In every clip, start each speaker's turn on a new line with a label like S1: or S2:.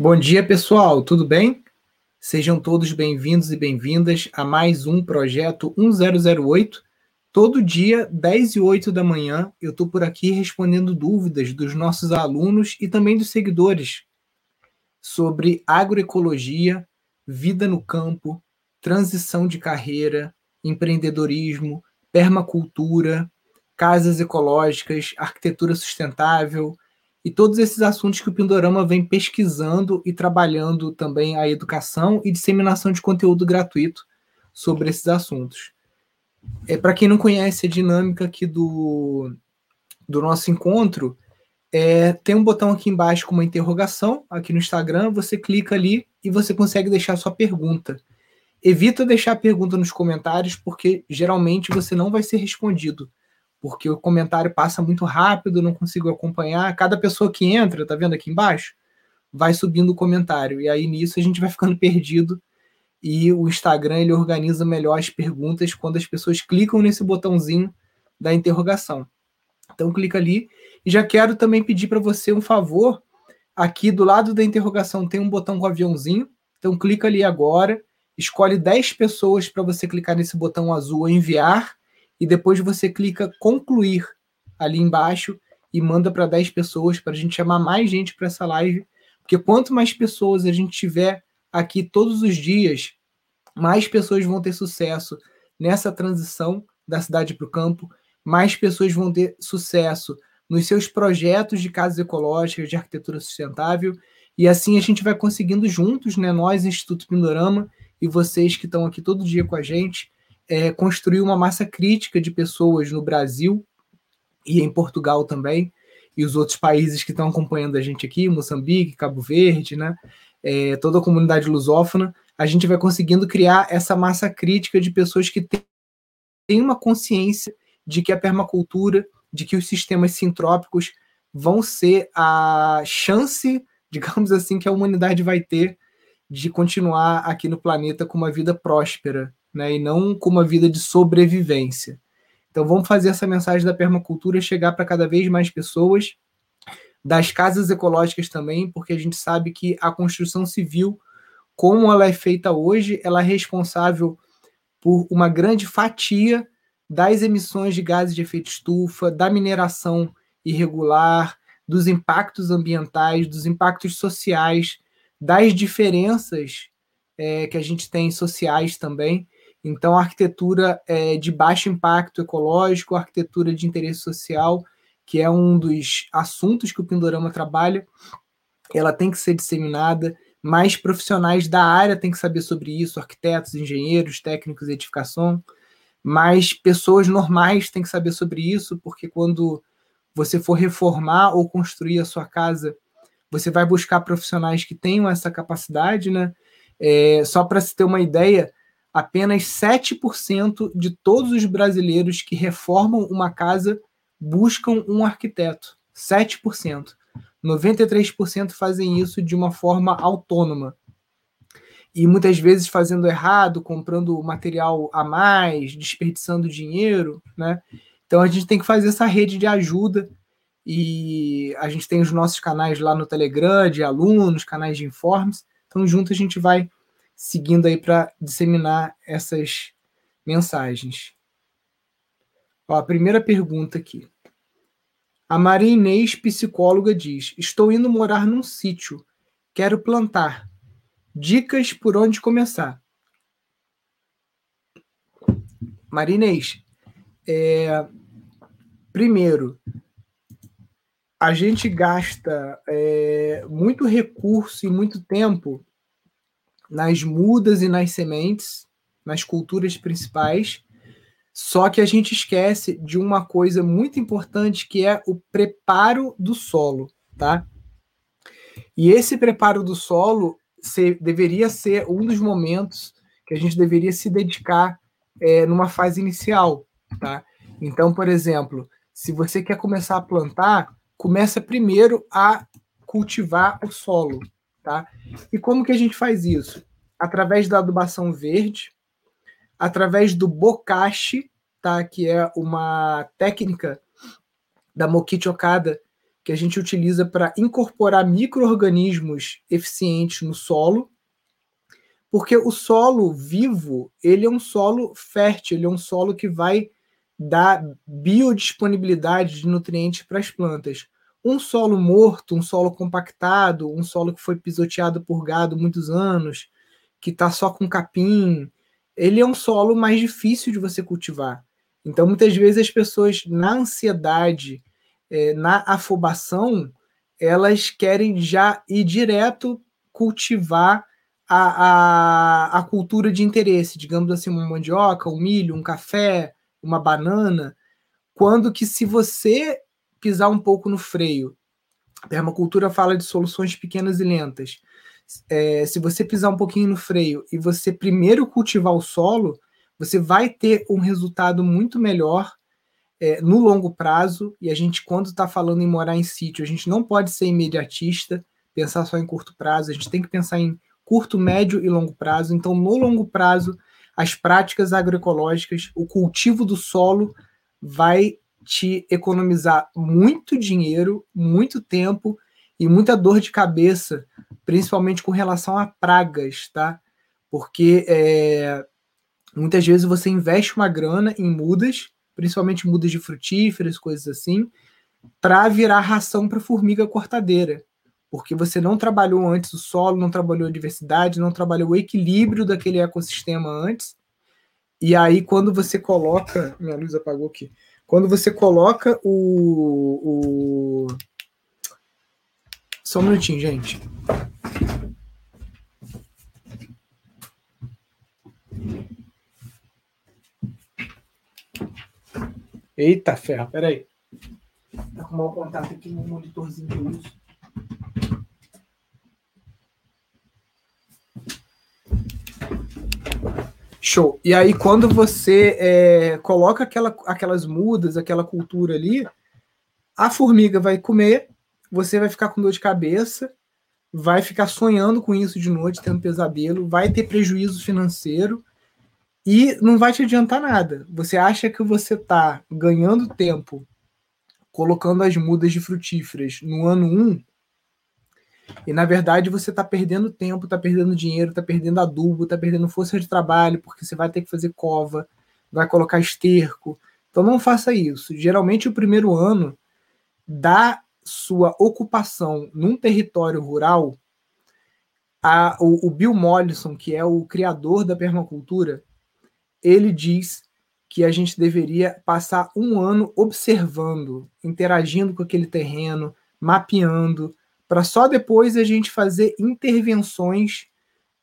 S1: Bom dia, pessoal, tudo bem? Sejam todos bem-vindos e bem-vindas a mais um projeto 1008. Todo dia, 10 e 8 da manhã, eu estou por aqui respondendo dúvidas dos nossos alunos e também dos seguidores sobre agroecologia, vida no campo, transição de carreira, empreendedorismo, permacultura, casas ecológicas, arquitetura sustentável, e todos esses assuntos que o Pindorama vem pesquisando e trabalhando também a educação e disseminação de conteúdo gratuito sobre esses assuntos. É, Para quem não conhece a dinâmica aqui do, do nosso encontro, é, tem um botão aqui embaixo com uma interrogação, aqui no Instagram, você clica ali e você consegue deixar sua pergunta. Evita deixar a pergunta nos comentários, porque geralmente você não vai ser respondido porque o comentário passa muito rápido, não consigo acompanhar. Cada pessoa que entra, tá vendo aqui embaixo, vai subindo o comentário. E aí nisso a gente vai ficando perdido. E o Instagram ele organiza melhor as perguntas quando as pessoas clicam nesse botãozinho da interrogação. Então clica ali. E já quero também pedir para você um favor. Aqui do lado da interrogação tem um botão com aviãozinho. Então clica ali agora, escolhe 10 pessoas para você clicar nesse botão azul enviar e depois você clica concluir ali embaixo e manda para 10 pessoas para a gente chamar mais gente para essa live, porque quanto mais pessoas a gente tiver aqui todos os dias, mais pessoas vão ter sucesso nessa transição da cidade para o campo, mais pessoas vão ter sucesso nos seus projetos de casas ecológicas, de arquitetura sustentável, e assim a gente vai conseguindo juntos, né, nós, Instituto Pindorama, e vocês que estão aqui todo dia com a gente, é, construir uma massa crítica de pessoas no Brasil e em Portugal também, e os outros países que estão acompanhando a gente aqui, Moçambique, Cabo Verde, né? É, toda a comunidade lusófona, a gente vai conseguindo criar essa massa crítica de pessoas que têm uma consciência de que a permacultura, de que os sistemas sintrópicos vão ser a chance, digamos assim, que a humanidade vai ter de continuar aqui no planeta com uma vida próspera, né, e não com uma vida de sobrevivência. Então vamos fazer essa mensagem da permacultura chegar para cada vez mais pessoas, das casas ecológicas também, porque a gente sabe que a construção civil, como ela é feita hoje, ela é responsável por uma grande fatia das emissões de gases de efeito estufa, da mineração irregular, dos impactos ambientais, dos impactos sociais, das diferenças é, que a gente tem sociais também. Então, arquitetura é de baixo impacto ecológico, arquitetura de interesse social, que é um dos assuntos que o Pindorama trabalha, ela tem que ser disseminada. Mais profissionais da área têm que saber sobre isso, arquitetos, engenheiros, técnicos de edificação. Mais pessoas normais têm que saber sobre isso, porque quando você for reformar ou construir a sua casa, você vai buscar profissionais que tenham essa capacidade, né? É, só para se ter uma ideia, apenas 7% de todos os brasileiros que reformam uma casa buscam um arquiteto. 7%. 93% fazem isso de uma forma autônoma. E muitas vezes fazendo errado, comprando material a mais, desperdiçando dinheiro, né? Então a gente tem que fazer essa rede de ajuda e a gente tem os nossos canais lá no Telegram de alunos, canais de informes. Então junto a gente vai seguindo aí para disseminar essas mensagens. Ó, a primeira pergunta aqui. A Maria Inês, psicóloga, diz: Estou indo morar num sítio. Quero plantar. Dicas por onde começar. Maria Inês, é, primeiro, a gente gasta é, muito recurso e muito tempo nas mudas e nas sementes, nas culturas principais. Só que a gente esquece de uma coisa muito importante que é o preparo do solo, tá? E esse preparo do solo ser, deveria ser um dos momentos que a gente deveria se dedicar é, numa fase inicial, tá? Então, por exemplo, se você quer começar a plantar, começa primeiro a cultivar o solo, tá? E como que a gente faz isso? Através da adubação verde, através do bokashi, tá? Que é uma técnica da Mokichi Okada que a gente utiliza para incorporar micro-organismos eficientes no solo, porque o solo vivo, ele é um solo fértil, ele é um solo que vai dar biodisponibilidade de nutrientes para as plantas. Um solo morto, um solo compactado, um solo que foi pisoteado por gado muitos anos, que está só com capim, ele é um solo mais difícil de você cultivar. Então, muitas vezes as pessoas, na ansiedade, é, na afobação, elas querem já ir direto cultivar a, a, a cultura de interesse, digamos assim, uma mandioca, um milho, um café, uma banana, quando que se você pisar um pouco no freio, a permacultura fala de soluções pequenas e lentas. É, se você pisar um pouquinho no freio e você primeiro cultivar o solo, você vai ter um resultado muito melhor é, no longo prazo. E a gente, quando está falando em morar em sítio, a gente não pode ser imediatista, pensar só em curto prazo, a gente tem que pensar em curto, médio e longo prazo. Então, no longo prazo, as práticas agroecológicas, o cultivo do solo vai te economizar muito dinheiro, muito tempo e muita dor de cabeça, principalmente com relação a pragas, tá? Porque é, muitas vezes você investe uma grana em mudas, principalmente mudas de frutíferas, coisas assim, para virar ração para formiga cortadeira. Porque você não trabalhou antes o solo, não trabalhou a diversidade, não trabalhou o equilíbrio daquele ecossistema antes. E aí, quando você coloca. Minha luz apagou aqui. Quando você coloca o. o... Só um minutinho, gente. Eita ferro, peraí. Tá com mau contato aqui no monitorzinho que eu uso. Show. E aí, quando você é, coloca aquela, aquelas mudas, aquela cultura ali, a formiga vai comer, você vai ficar com dor de cabeça, vai ficar sonhando com isso de noite, tendo pesadelo, vai ter prejuízo financeiro e não vai te adiantar nada. Você acha que você está ganhando tempo colocando as mudas de frutíferas no ano 1, e na verdade você está perdendo tempo, está perdendo dinheiro, está perdendo adubo, está perdendo força de trabalho, porque você vai ter que fazer cova, vai colocar esterco. Então não faça isso. Geralmente o primeiro ano da sua ocupação num território rural, a, o, o Bill Mollison, que é o criador da permacultura, ele diz que a gente deveria passar um ano observando, interagindo com aquele terreno, mapeando, para só depois a gente fazer intervenções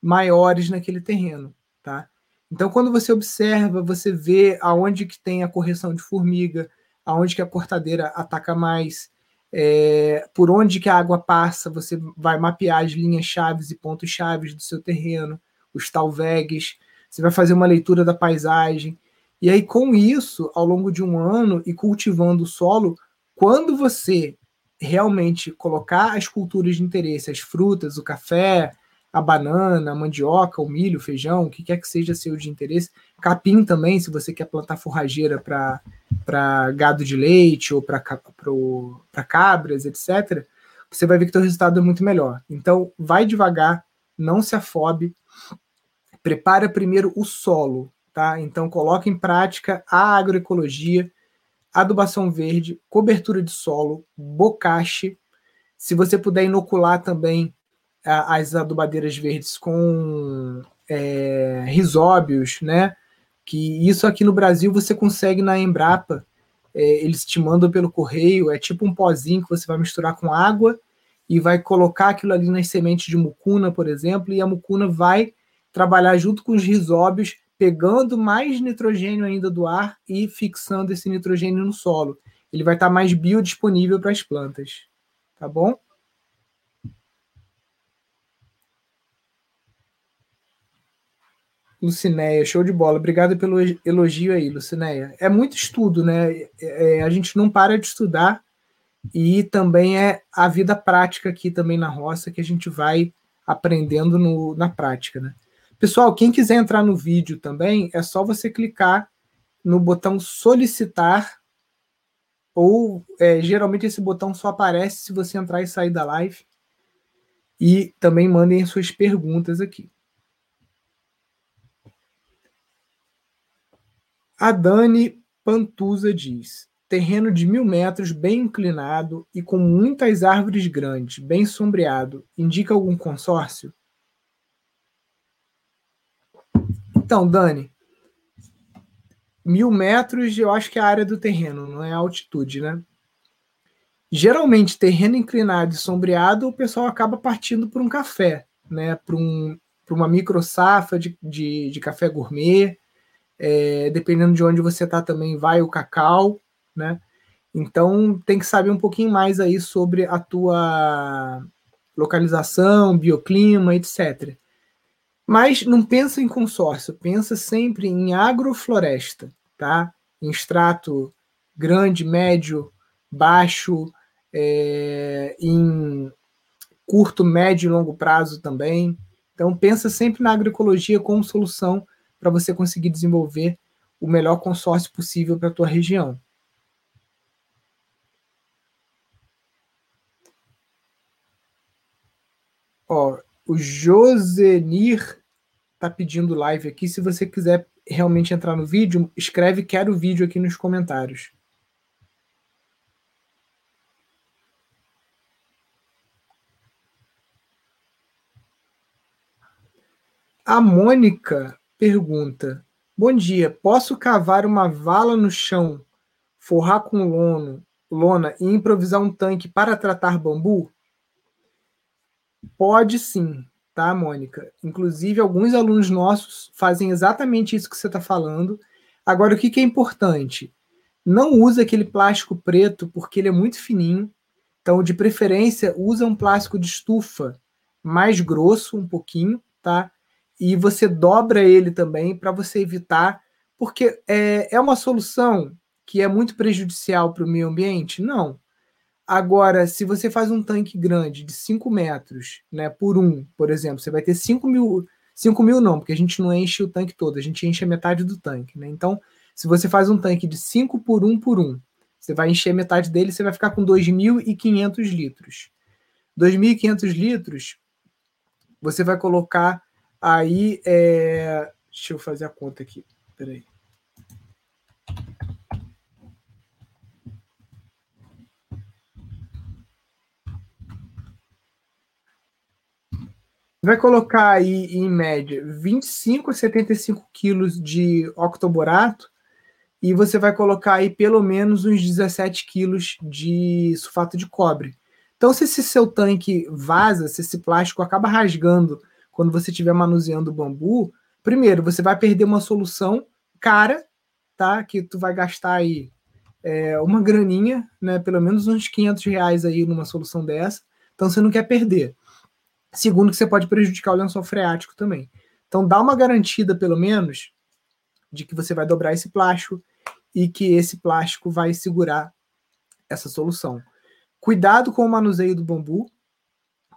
S1: maiores naquele terreno, tá? Então, quando você observa, você vê aonde que tem a correção de formiga, aonde que a cortadeira ataca mais, é, por onde que a água passa, você vai mapear as linhas chaves e pontos chaves do seu terreno, os talvegs, você vai fazer uma leitura da paisagem. E aí, com isso, ao longo de um ano e cultivando o solo, quando você realmente colocar as culturas de interesse, as frutas, o café, a banana, a mandioca, o milho, o feijão, o que quer que seja seu de interesse, capim também, se você quer plantar forrageira para gado de leite ou para cabras, etc., você vai ver que o resultado é muito melhor. Então, vai devagar, não se afobe, prepara primeiro o solo, tá? Então, coloque em prática a agroecologia, adubação verde, cobertura de solo, bocache. Se você puder inocular também as adubadeiras verdes com é, risóbios, né? Que isso aqui no Brasil você consegue na Embrapa. É, eles te mandam pelo correio, é tipo um pozinho que você vai misturar com água e vai colocar aquilo ali nas sementes de mucuna, por exemplo, e a mucuna vai trabalhar junto com os risóbios pegando mais nitrogênio ainda do ar e fixando esse nitrogênio no solo. Ele vai estar mais biodisponível para as plantas. Tá bom? Lucinéia, show de bola. Obrigado pelo elogio aí, Lucinéia. É muito estudo, né? É, é, a gente não para de estudar e também é a vida prática aqui também na roça que a gente vai aprendendo no, na prática, né? Pessoal, quem quiser entrar no vídeo também, é só você clicar no botão solicitar ou é, geralmente esse botão só aparece se você entrar e sair da live. E também mandem suas perguntas aqui. A Dani Pantusa diz: terreno de mil metros, bem inclinado e com muitas árvores grandes, bem sombreado, indica algum consórcio? Então, Dani, mil metros eu acho que é a área do terreno, não é a altitude, né? Geralmente, terreno inclinado e sombreado, o pessoal acaba partindo por um café, né? Para um, uma micro safra de, de, de café gourmet. É, dependendo de onde você está também vai o cacau, né? Então tem que saber um pouquinho mais aí sobre a tua localização, bioclima, etc. Mas não pensa em consórcio, pensa sempre em agrofloresta, tá? Em extrato grande, médio, baixo, é, em curto, médio e longo prazo também. Então pensa sempre na agroecologia como solução para você conseguir desenvolver o melhor consórcio possível para a tua região. Ó, o Josenir tá pedindo live aqui. Se você quiser realmente entrar no vídeo, escreve quero vídeo aqui nos comentários. A Mônica pergunta: Bom dia, posso cavar uma vala no chão, forrar com lono, lona e improvisar um tanque para tratar bambu? Pode sim, tá, Mônica? Inclusive, alguns alunos nossos fazem exatamente isso que você está falando. Agora, o que, que é importante? Não use aquele plástico preto porque ele é muito fininho. Então, de preferência, usa um plástico de estufa mais grosso, um pouquinho, tá? E você dobra ele também para você evitar, porque é, é uma solução que é muito prejudicial para o meio ambiente? Não. Agora, se você faz um tanque grande de 5 metros, né, por um, por exemplo, você vai ter 5 mil. 5 mil não, porque a gente não enche o tanque todo, a gente enche a metade do tanque, né? Então, se você faz um tanque de 5 por 1 por 1, você vai encher metade dele, você vai ficar com 2.500 litros. 2.500 litros, você vai colocar aí. É... Deixa eu fazer a conta aqui. Peraí. Vai colocar aí, em média, 25 a 75 quilos de octoborato e você vai colocar aí pelo menos uns 17 quilos de sulfato de cobre. Então, se esse seu tanque vaza, se esse plástico acaba rasgando quando você estiver manuseando o bambu, primeiro, você vai perder uma solução cara, tá? Que tu vai gastar aí é, uma graninha, né? Pelo menos uns 500 reais aí numa solução dessa. Então, você não quer perder. Segundo, que você pode prejudicar o lençol freático também. Então, dá uma garantida, pelo menos, de que você vai dobrar esse plástico e que esse plástico vai segurar essa solução. Cuidado com o manuseio do bambu,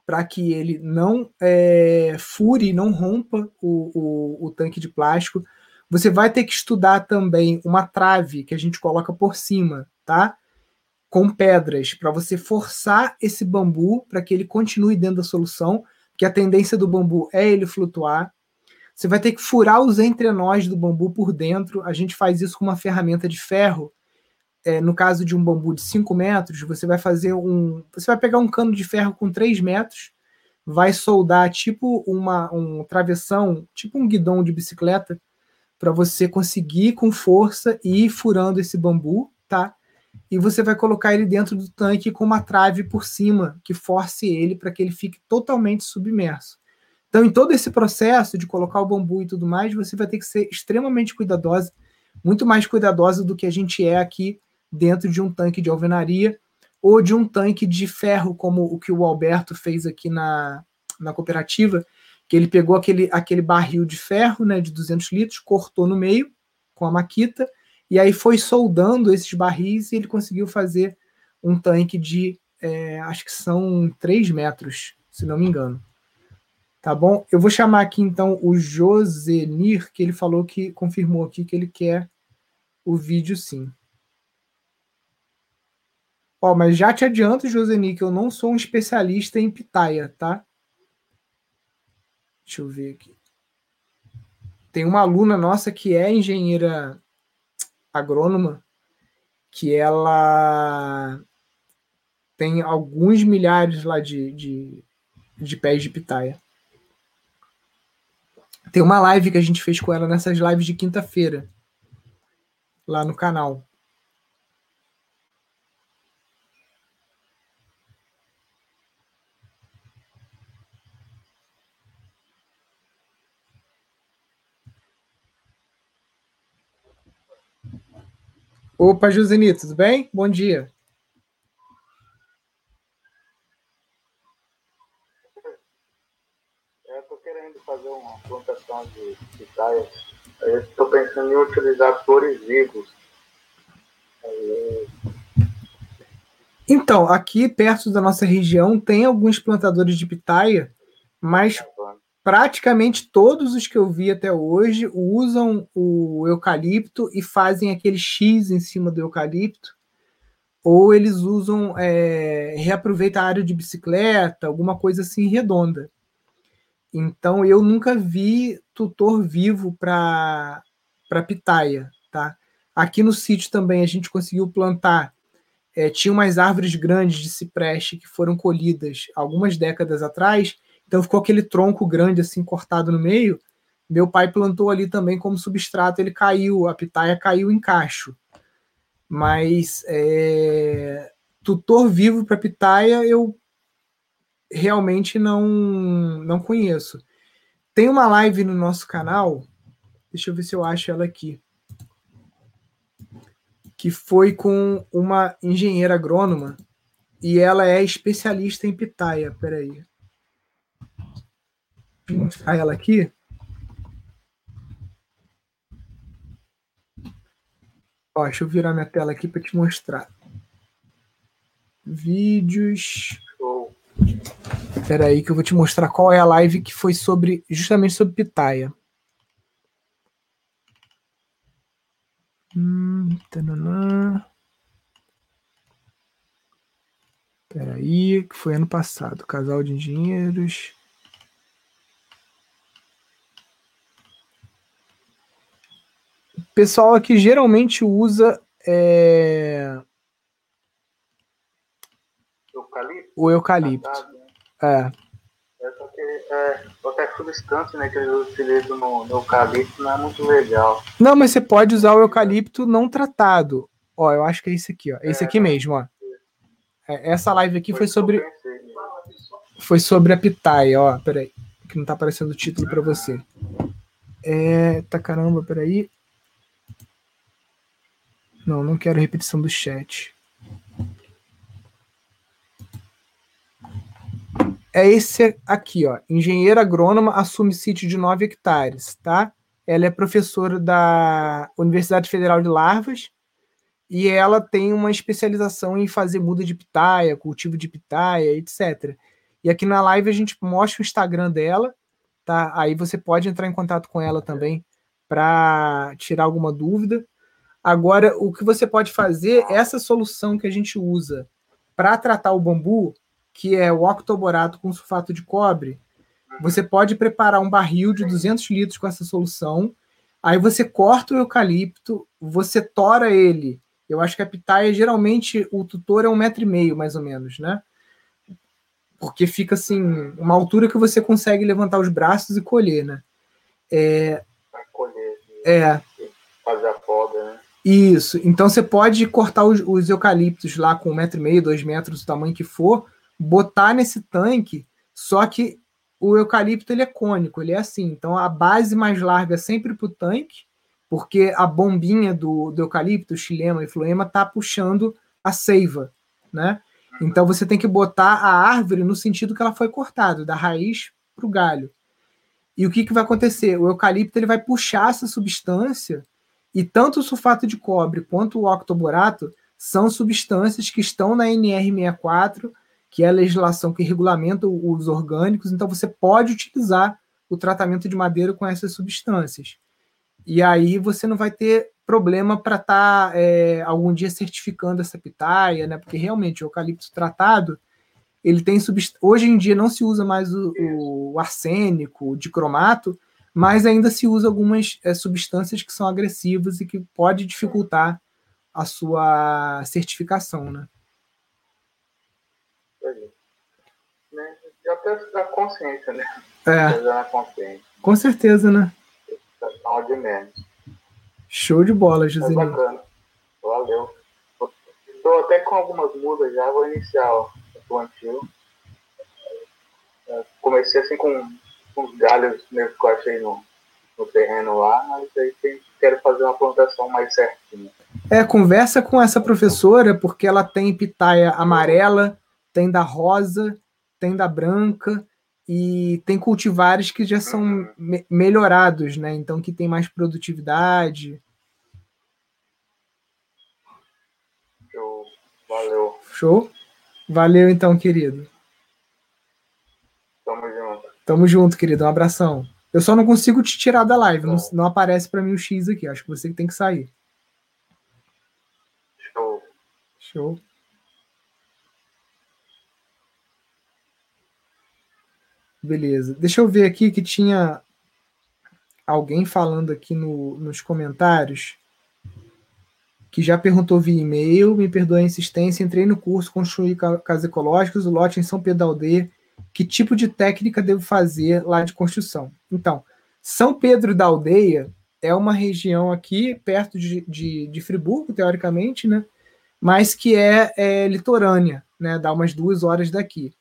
S1: para que ele não é, fure, não rompa o, o, o tanque de plástico. Você vai ter que estudar também uma trave que a gente coloca por cima, tá? Com pedras para você forçar esse bambu para que ele continue dentro da solução, que a tendência do bambu é ele flutuar. Você vai ter que furar os entrenós do bambu por dentro. A gente faz isso com uma ferramenta de ferro. É, no caso de um bambu de 5 metros, você vai fazer um. Você vai pegar um cano de ferro com 3 metros, vai soldar tipo uma, um travessão, tipo um guidão de bicicleta, para você conseguir com força ir furando esse bambu, tá? E você vai colocar ele dentro do tanque com uma trave por cima que force ele para que ele fique totalmente submerso. Então, em todo esse processo de colocar o bambu e tudo mais, você vai ter que ser extremamente cuidadosa, muito mais cuidadosa do que a gente é aqui dentro de um tanque de alvenaria ou de um tanque de ferro, como o que o Alberto fez aqui na, na cooperativa, que ele pegou aquele, aquele barril de ferro né, de 200 litros, cortou no meio com a maquita e aí foi soldando esses barris e ele conseguiu fazer um tanque de, é, acho que são 3 metros, se não me engano. Tá bom? Eu vou chamar aqui então o Josenir, que ele falou que confirmou aqui que ele quer o vídeo sim. Ó, mas já te adianto, Joseni, que eu não sou um especialista em pitaia, tá? Deixa eu ver aqui. Tem uma aluna nossa que é engenheira agrônoma, que ela tem alguns milhares lá de, de, de pés de pitaia. Tem uma live que a gente fez com ela nessas lives de quinta-feira, lá no canal. Opa, Josenito, tudo bem? Bom dia.
S2: Estou querendo fazer uma plantação de pitaias. Estou pensando em utilizar flores vivos.
S1: Então, aqui perto da nossa região tem alguns plantadores de pitaia, mas praticamente todos os que eu vi até hoje usam o eucalipto e fazem aquele X em cima do eucalipto, ou eles usam, é, reaproveita a área de bicicleta, alguma coisa assim redonda. Então eu nunca vi tutor vivo para pitaia, tá? Aqui no sítio também a gente conseguiu plantar. É, tinha umas árvores grandes de cipreste que foram colhidas algumas décadas atrás então ficou aquele tronco grande assim cortado no meio. Meu pai plantou ali também como substrato, ele caiu, a pitaia caiu em cacho. Mas é, tutor vivo para pitaia eu realmente não não conheço. Tem uma live no nosso canal, deixa eu ver se eu acho ela aqui, que foi com uma engenheira agrônoma e ela é especialista em pitaia. Peraí mostrar ela aqui. Ó, deixa eu virar minha tela aqui para te mostrar. Vídeos. Espera aí que eu vou te mostrar qual é a live que foi sobre justamente sobre Pitaia. Hum, aí, que foi ano passado. Casal de engenheiros. Pessoal aqui geralmente usa é...
S2: eucalipto,
S1: o eucalipto.
S2: Né? É. É, porque, é, até substância né, que eles utilizam no, no, eucalipto não é muito legal.
S1: Não, mas você pode usar o eucalipto não tratado. Ó, eu acho que é esse aqui, ó. Esse é, aqui mesmo, ó. É, essa live aqui foi, foi sobre. Foi sobre a pitaia, ó. Peraí. Que não tá aparecendo o título para você. É. Tá caramba, peraí. Não, não quero repetição do chat. É esse aqui, ó. Engenheira agrônoma assume sítio de 9 hectares, tá? Ela é professora da Universidade Federal de Larvas e ela tem uma especialização em fazer muda de pitaia, cultivo de pitaia, etc. E aqui na live a gente mostra o Instagram dela, tá? Aí você pode entrar em contato com ela também para tirar alguma dúvida. Agora, o que você pode fazer, essa solução que a gente usa para tratar o bambu, que é o octoborato com sulfato de cobre, você pode preparar um barril de 200 litros com essa solução, aí você corta o eucalipto, você tora ele. Eu acho que a pitaia, geralmente, o tutor é um metro e meio, mais ou menos, né? Porque fica assim, uma altura que você consegue levantar os braços e colher, né?
S2: É, colher,
S1: é.
S2: fazer a poda, né?
S1: Isso. Então você pode cortar os, os eucaliptos lá com um metro e meio, dois metros, o tamanho que for, botar nesse tanque, só que o eucalipto ele é cônico, ele é assim. Então a base mais larga é sempre para o tanque, porque a bombinha do, do eucalipto, xilema e floema, está puxando a seiva, né? Então você tem que botar a árvore no sentido que ela foi cortada, da raiz para o galho. E o que, que vai acontecer? O eucalipto ele vai puxar essa substância e tanto o sulfato de cobre quanto o octoborato são substâncias que estão na NR64, que é a legislação que regulamenta os orgânicos, então você pode utilizar o tratamento de madeira com essas substâncias. E aí você não vai ter problema para estar tá, é, algum dia certificando essa pitaia, né? Porque realmente o eucalipto tratado ele tem hoje em dia não se usa mais o, o arsênico, o dicromato, mas ainda se usa algumas é, substâncias que são agressivas e que pode dificultar a sua certificação, né?
S2: né? E até da consciência, né?
S1: É. Consciência. Com certeza, né?
S2: Questão de menos.
S1: Show de bola, José.
S2: bacana. Valeu. Estou até com algumas mudas já, vou iniciar o plantio. É, comecei assim com uns galhos mesmo que eu achei no, no terreno lá, mas aí tem, quero fazer uma plantação mais certinha.
S1: É, conversa com essa professora, porque ela tem pitaia amarela, tem da rosa, tem da branca e tem cultivares que já são uhum. me melhorados, né? Então que tem mais produtividade.
S2: Show. Valeu.
S1: Show? Valeu então, querido.
S2: Tamo junto.
S1: Querido. Um abração. Eu só não consigo te tirar da live. Não, não aparece para mim o X aqui. Acho que você tem que sair.
S2: Show.
S1: Show. Beleza. Deixa eu ver aqui que tinha alguém falando aqui no, nos comentários que já perguntou via e-mail, me perdoa a insistência, entrei no curso Construir Casas Ecológicas, o lote em São Pedro da Aldeia, que tipo de técnica devo fazer lá de construção? Então, São Pedro da Aldeia é uma região aqui perto de, de, de Friburgo, teoricamente, né? mas que é, é litorânea, né? dá umas duas horas daqui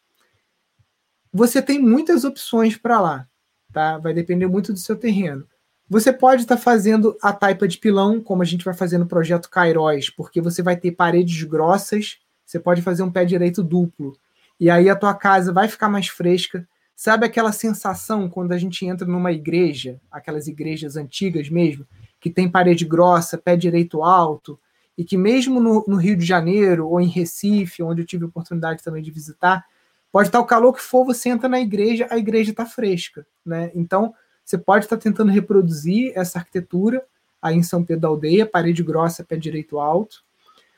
S1: você tem muitas opções para lá, tá? Vai depender muito do seu terreno. Você pode estar tá fazendo a taipa de pilão, como a gente vai fazer no projeto Cairóis, porque você vai ter paredes grossas, você pode fazer um pé direito duplo. E aí a tua casa vai ficar mais fresca. Sabe aquela sensação quando a gente entra numa igreja, aquelas igrejas antigas mesmo, que tem parede grossa, pé direito alto, e que mesmo no, no Rio de Janeiro ou em Recife, onde eu tive oportunidade também de visitar, Pode estar o calor que for, você entra na igreja, a igreja está fresca, né? Então, você pode estar tentando reproduzir essa arquitetura aí em São Pedro da Aldeia, parede grossa, pé direito alto.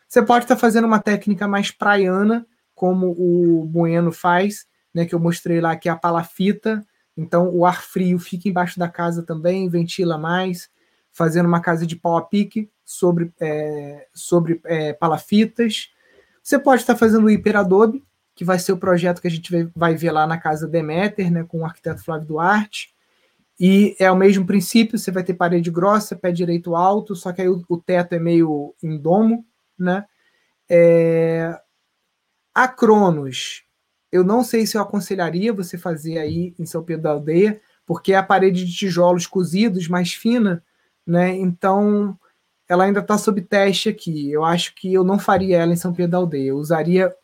S1: Você pode estar fazendo uma técnica mais praiana, como o Bueno faz, né, que eu mostrei lá, que é a palafita. Então, o ar frio fica embaixo da casa também, ventila mais, fazendo uma casa de pau a pique sobre, é, sobre é, palafitas. Você pode estar fazendo o hiperadobe, que vai ser o projeto que a gente vai ver lá na Casa Demeter, né, com o arquiteto Flávio Duarte. E é o mesmo princípio, você vai ter parede grossa, pé direito alto, só que aí o, o teto é meio em domo, né? É... A Cronos, eu não sei se eu aconselharia você fazer aí em São Pedro da Aldeia, porque é a parede de tijolos cozidos, mais fina, né? Então, ela ainda está sob teste aqui. Eu acho que eu não faria ela em São Pedro da Aldeia. Eu usaria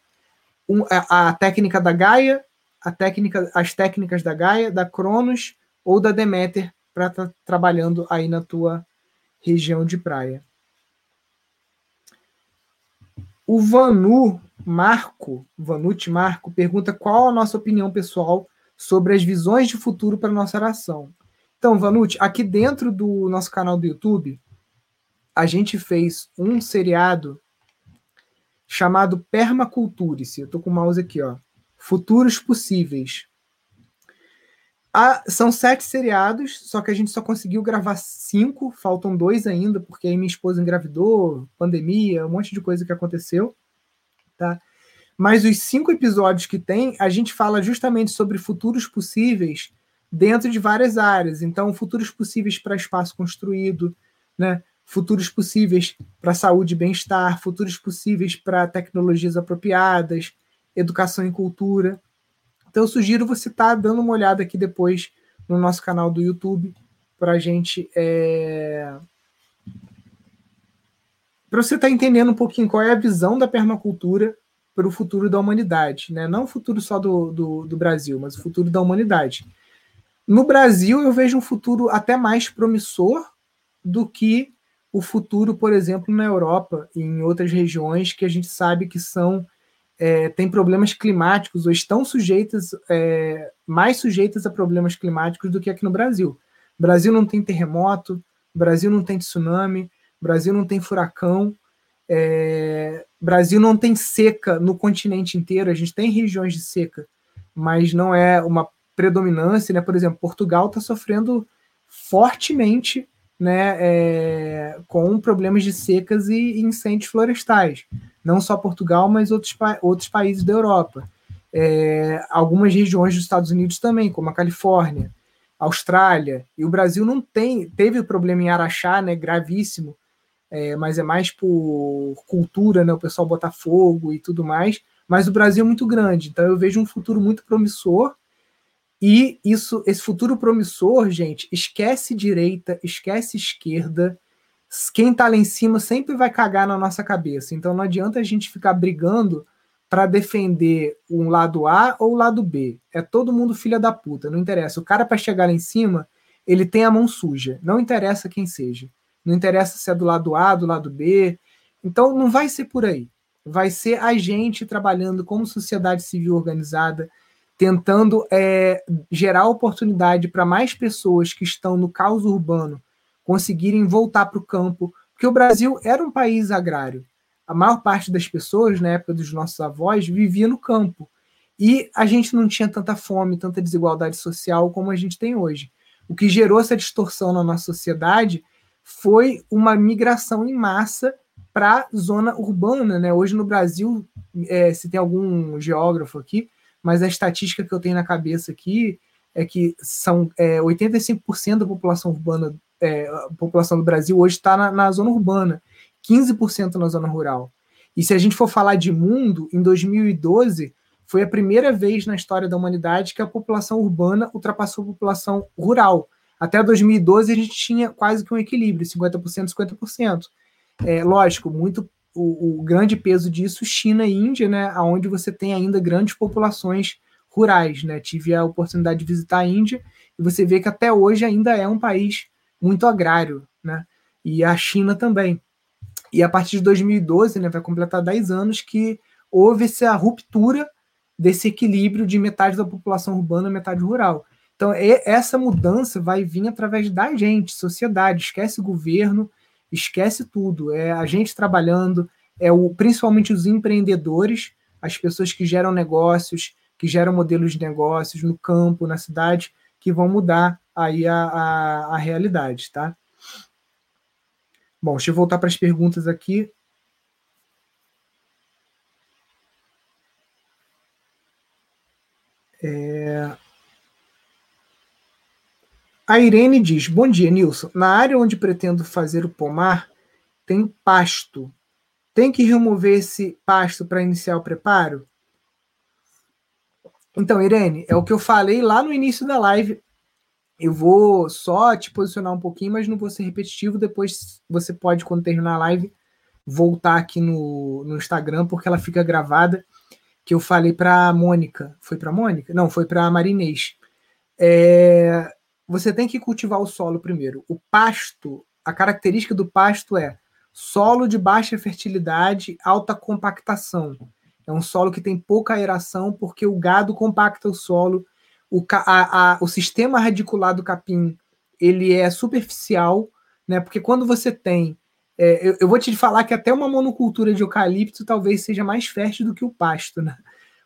S1: um, a, a, técnica da Gaia, a técnica, as técnicas da Gaia, da Cronos ou da Deméter para estar tá trabalhando aí na tua região de praia. O Vanu Marco, Vanucci Marco, pergunta qual a nossa opinião pessoal sobre as visões de futuro para nossa aração. Então, Vanucci, aqui dentro do nosso canal do YouTube, a gente fez um seriado chamado Permaculture-se. Eu estou com o mouse aqui, ó. Futuros possíveis. São sete seriados, só que a gente só conseguiu gravar cinco, faltam dois ainda, porque aí minha esposa engravidou, pandemia, um monte de coisa que aconteceu, tá? Mas os cinco episódios que tem, a gente fala justamente sobre futuros possíveis dentro de várias áreas. Então, futuros possíveis para espaço construído, né? futuros possíveis para saúde e bem-estar, futuros possíveis para tecnologias apropriadas, educação e cultura. Então, eu sugiro você estar tá dando uma olhada aqui depois no nosso canal do YouTube para a gente. É... Para você estar tá entendendo um pouquinho qual é a visão da permacultura para o futuro da humanidade. Né? Não o futuro só do, do, do Brasil, mas o futuro da humanidade. No Brasil, eu vejo um futuro até mais promissor do que o futuro, por exemplo, na Europa e em outras regiões que a gente sabe que são é, têm problemas climáticos ou estão sujeitas é, mais sujeitas a problemas climáticos do que aqui no Brasil. O Brasil não tem terremoto, Brasil não tem tsunami, Brasil não tem furacão, é, Brasil não tem seca no continente inteiro, a gente tem regiões de seca, mas não é uma predominância, né? Por exemplo, Portugal está sofrendo fortemente né, é, com problemas de secas e incêndios florestais. Não só Portugal, mas outros, outros países da Europa. É, algumas regiões dos Estados Unidos também, como a Califórnia, Austrália. E o Brasil não tem, teve o problema em Araxá, né, gravíssimo, é, mas é mais por cultura, né, o pessoal botar fogo e tudo mais. Mas o Brasil é muito grande, então eu vejo um futuro muito promissor e isso, esse futuro promissor, gente, esquece direita, esquece esquerda. Quem tá lá em cima sempre vai cagar na nossa cabeça. Então não adianta a gente ficar brigando para defender um lado A ou o lado B. É todo mundo filha da puta, não interessa. O cara para chegar lá em cima, ele tem a mão suja. Não interessa quem seja. Não interessa se é do lado A, do lado B. Então não vai ser por aí. Vai ser a gente trabalhando como sociedade civil organizada, tentando é, gerar oportunidade para mais pessoas que estão no caos urbano conseguirem voltar para o campo, porque o Brasil era um país agrário. A maior parte das pessoas, na época dos nossos avós, vivia no campo. E a gente não tinha tanta fome, tanta desigualdade social como a gente tem hoje. O que gerou essa distorção na nossa sociedade foi uma migração em massa para zona urbana. Né? Hoje no Brasil, é, se tem algum geógrafo aqui, mas a estatística que eu tenho na cabeça aqui é que são é, 85% da população urbana, é, população do Brasil hoje está na, na, zona urbana, 15% na zona rural. E se a gente for falar de mundo, em 2012 foi a primeira vez na história da humanidade que a população urbana ultrapassou a população rural. Até 2012 a gente tinha quase que um equilíbrio, 50%, 50%. É, lógico, muito o, o, grande peso disso, China e Índia, né, onde você tem ainda grandes populações rurais. Né? Tive a oportunidade de visitar a Índia e você vê que até hoje ainda é um país muito agrário, né? e a China também. E a partir de 2012, né, vai completar 10 anos que houve essa ruptura desse equilíbrio de metade da população urbana, metade rural. Então, essa mudança vai vir através da gente, sociedade, esquece governo, esquece tudo. É a gente trabalhando, é o, principalmente os empreendedores, as pessoas que geram negócios, que geram modelos de negócios no campo, na cidade, que vão mudar aí a, a, a realidade, tá? Bom, deixa eu voltar para as perguntas aqui. É... A Irene diz: Bom dia, Nilson. Na área onde pretendo fazer o pomar, tem pasto. Tem que remover esse pasto para iniciar o preparo? Então, Irene, é o que eu falei lá no início da live. Eu vou só te posicionar um pouquinho, mas não vou ser repetitivo. Depois você pode, quando terminar a live, voltar aqui no, no Instagram, porque ela fica gravada. Que eu falei para a Mônica. Foi para a Mônica? Não, foi para a Marinês. É, você tem que cultivar o solo primeiro. O pasto, a característica do pasto é solo de baixa fertilidade, alta compactação. É um solo que tem pouca aeração, porque o gado compacta o solo. O, a, a, o sistema radicular do capim ele é superficial, né? Porque quando você tem. É, eu, eu, vou te falar que até uma monocultura de eucalipto talvez seja mais fértil do que o pasto, né?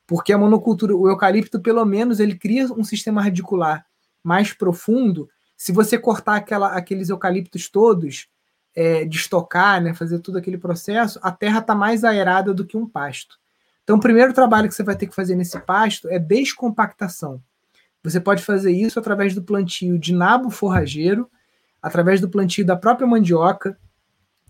S1: Porque a monocultura, o eucalipto, pelo menos, ele cria um sistema radicular mais profundo, se você cortar aquela, aqueles eucaliptos todos, é, destocar, né, fazer todo aquele processo, a terra está mais aerada do que um pasto. Então, o primeiro trabalho que você vai ter que fazer nesse pasto é descompactação. Você pode fazer isso através do plantio de nabo forrageiro, através do plantio da própria mandioca.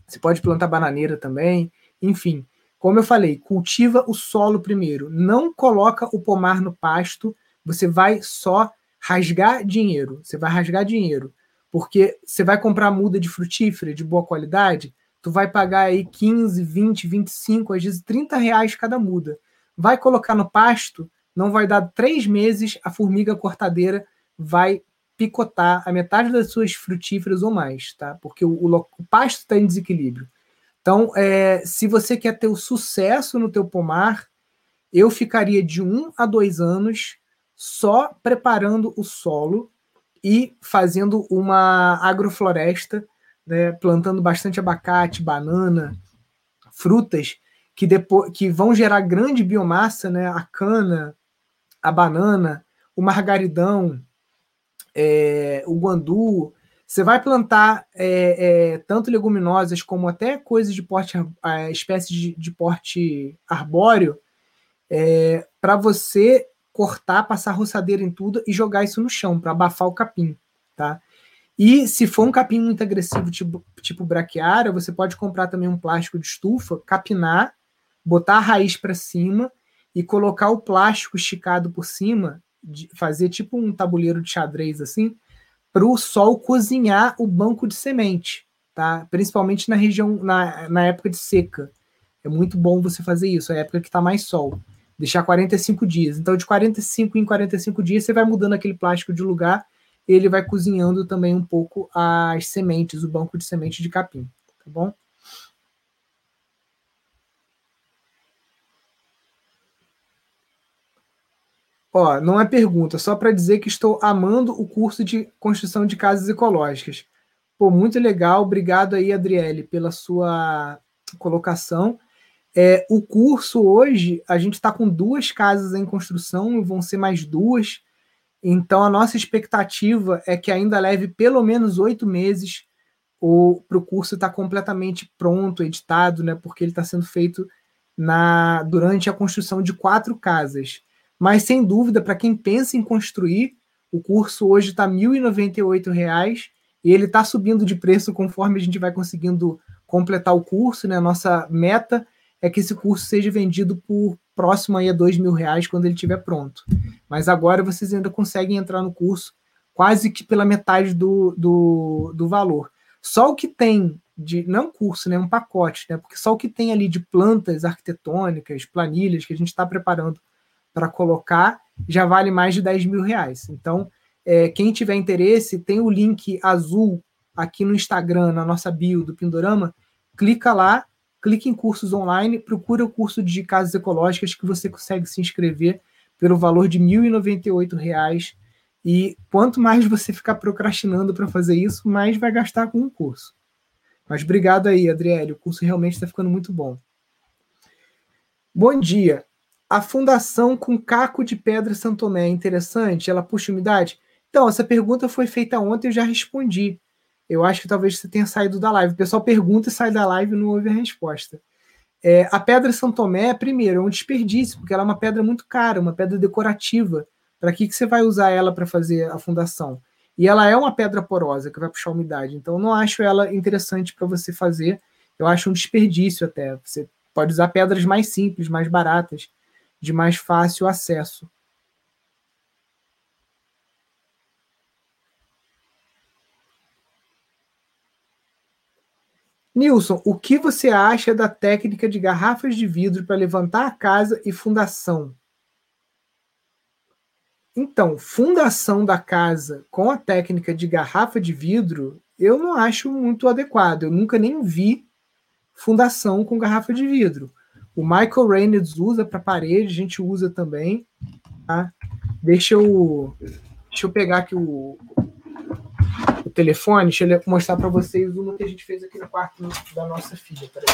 S1: Você pode plantar bananeira também. Enfim, como eu falei, cultiva o solo primeiro. Não coloca o pomar no pasto. Você vai só rasgar dinheiro. Você vai rasgar dinheiro. Porque você vai comprar muda de frutífera de boa qualidade, tu vai pagar aí 15, 20, 25, às vezes 30 reais cada muda. Vai colocar no pasto, não vai dar três meses, a formiga cortadeira vai picotar a metade das suas frutíferas ou mais, tá? Porque o, o, o pasto está em desequilíbrio. Então, é, se você quer ter o sucesso no teu pomar, eu ficaria de um a dois anos só preparando o solo e fazendo uma agrofloresta né, plantando bastante abacate, banana, frutas que depois que vão gerar grande biomassa, né, a cana, a banana, o margaridão, é, o guandu. Você vai plantar é, é, tanto leguminosas como até coisas de porte, é, espécies de, de porte arbóreo, é, para você cortar, passar roçadeira em tudo e jogar isso no chão para abafar o capim, tá? E se for um capim muito agressivo, tipo, tipo braquiária, você pode comprar também um plástico de estufa, capinar, botar a raiz para cima e colocar o plástico esticado por cima, fazer tipo um tabuleiro de xadrez assim, para o sol cozinhar o banco de semente, tá? Principalmente na região, na, na época de seca. É muito bom você fazer isso, é a época que está mais sol deixar 45 dias. Então, de 45 em 45 dias, você vai mudando aquele plástico de lugar, ele vai cozinhando também um pouco as sementes, o banco de semente de capim, tá bom? Ó, não é pergunta, só para dizer que estou amando o curso de construção de casas ecológicas. Pô, muito legal, obrigado aí, Adriele, pela sua colocação. É, o curso hoje, a gente está com duas casas em construção, vão ser mais duas. Então, a nossa expectativa é que ainda leve pelo menos oito meses para o curso estar tá completamente pronto, editado, né? Porque ele está sendo feito na durante a construção de quatro casas. Mas, sem dúvida, para quem pensa em construir, o curso hoje está R$ 1.098 e ele está subindo de preço conforme a gente vai conseguindo completar o curso, né? Nossa meta é que esse curso seja vendido por próximo aí a dois mil reais quando ele estiver pronto. Mas agora vocês ainda conseguem entrar no curso quase que pela metade do, do, do valor. Só o que tem de não curso, né, um pacote, né, porque só o que tem ali de plantas arquitetônicas, planilhas que a gente está preparando para colocar já vale mais de 10 mil reais. Então, é, quem tiver interesse, tem o link azul aqui no Instagram, na nossa bio do Pindorama, clica lá clique em cursos online, procura o curso de casas ecológicas que você consegue se inscrever pelo valor de R$ 1.098. E quanto mais você ficar procrastinando para fazer isso, mais vai gastar com o curso. Mas obrigado aí, Adriele. O curso realmente está ficando muito bom. Bom dia. A fundação com caco de pedra Santomé é interessante? Ela puxa umidade? Então, essa pergunta foi feita ontem e eu já respondi. Eu acho que talvez você tenha saído da live. O pessoal pergunta e sai da live e não ouve a resposta. É, a pedra São Tomé, primeiro, é um desperdício, porque ela é uma pedra muito cara, uma pedra decorativa. Para que, que você vai usar ela para fazer a fundação? E ela é uma pedra porosa que vai puxar umidade. Então, eu não acho ela interessante para você fazer. Eu acho um desperdício até. Você pode usar pedras mais simples, mais baratas, de mais fácil acesso. Nilson, o que você acha da técnica de garrafas de vidro para levantar a casa e fundação? Então, fundação da casa com a técnica de garrafa de vidro, eu não acho muito adequado. Eu nunca nem vi fundação com garrafa de vidro. O Michael Reynolds usa para parede, a gente usa também. Tá? Deixa eu, deixa eu pegar aqui o, telefone, deixa eu mostrar para vocês uma que a gente fez aqui no quarto da nossa filha. Peraí.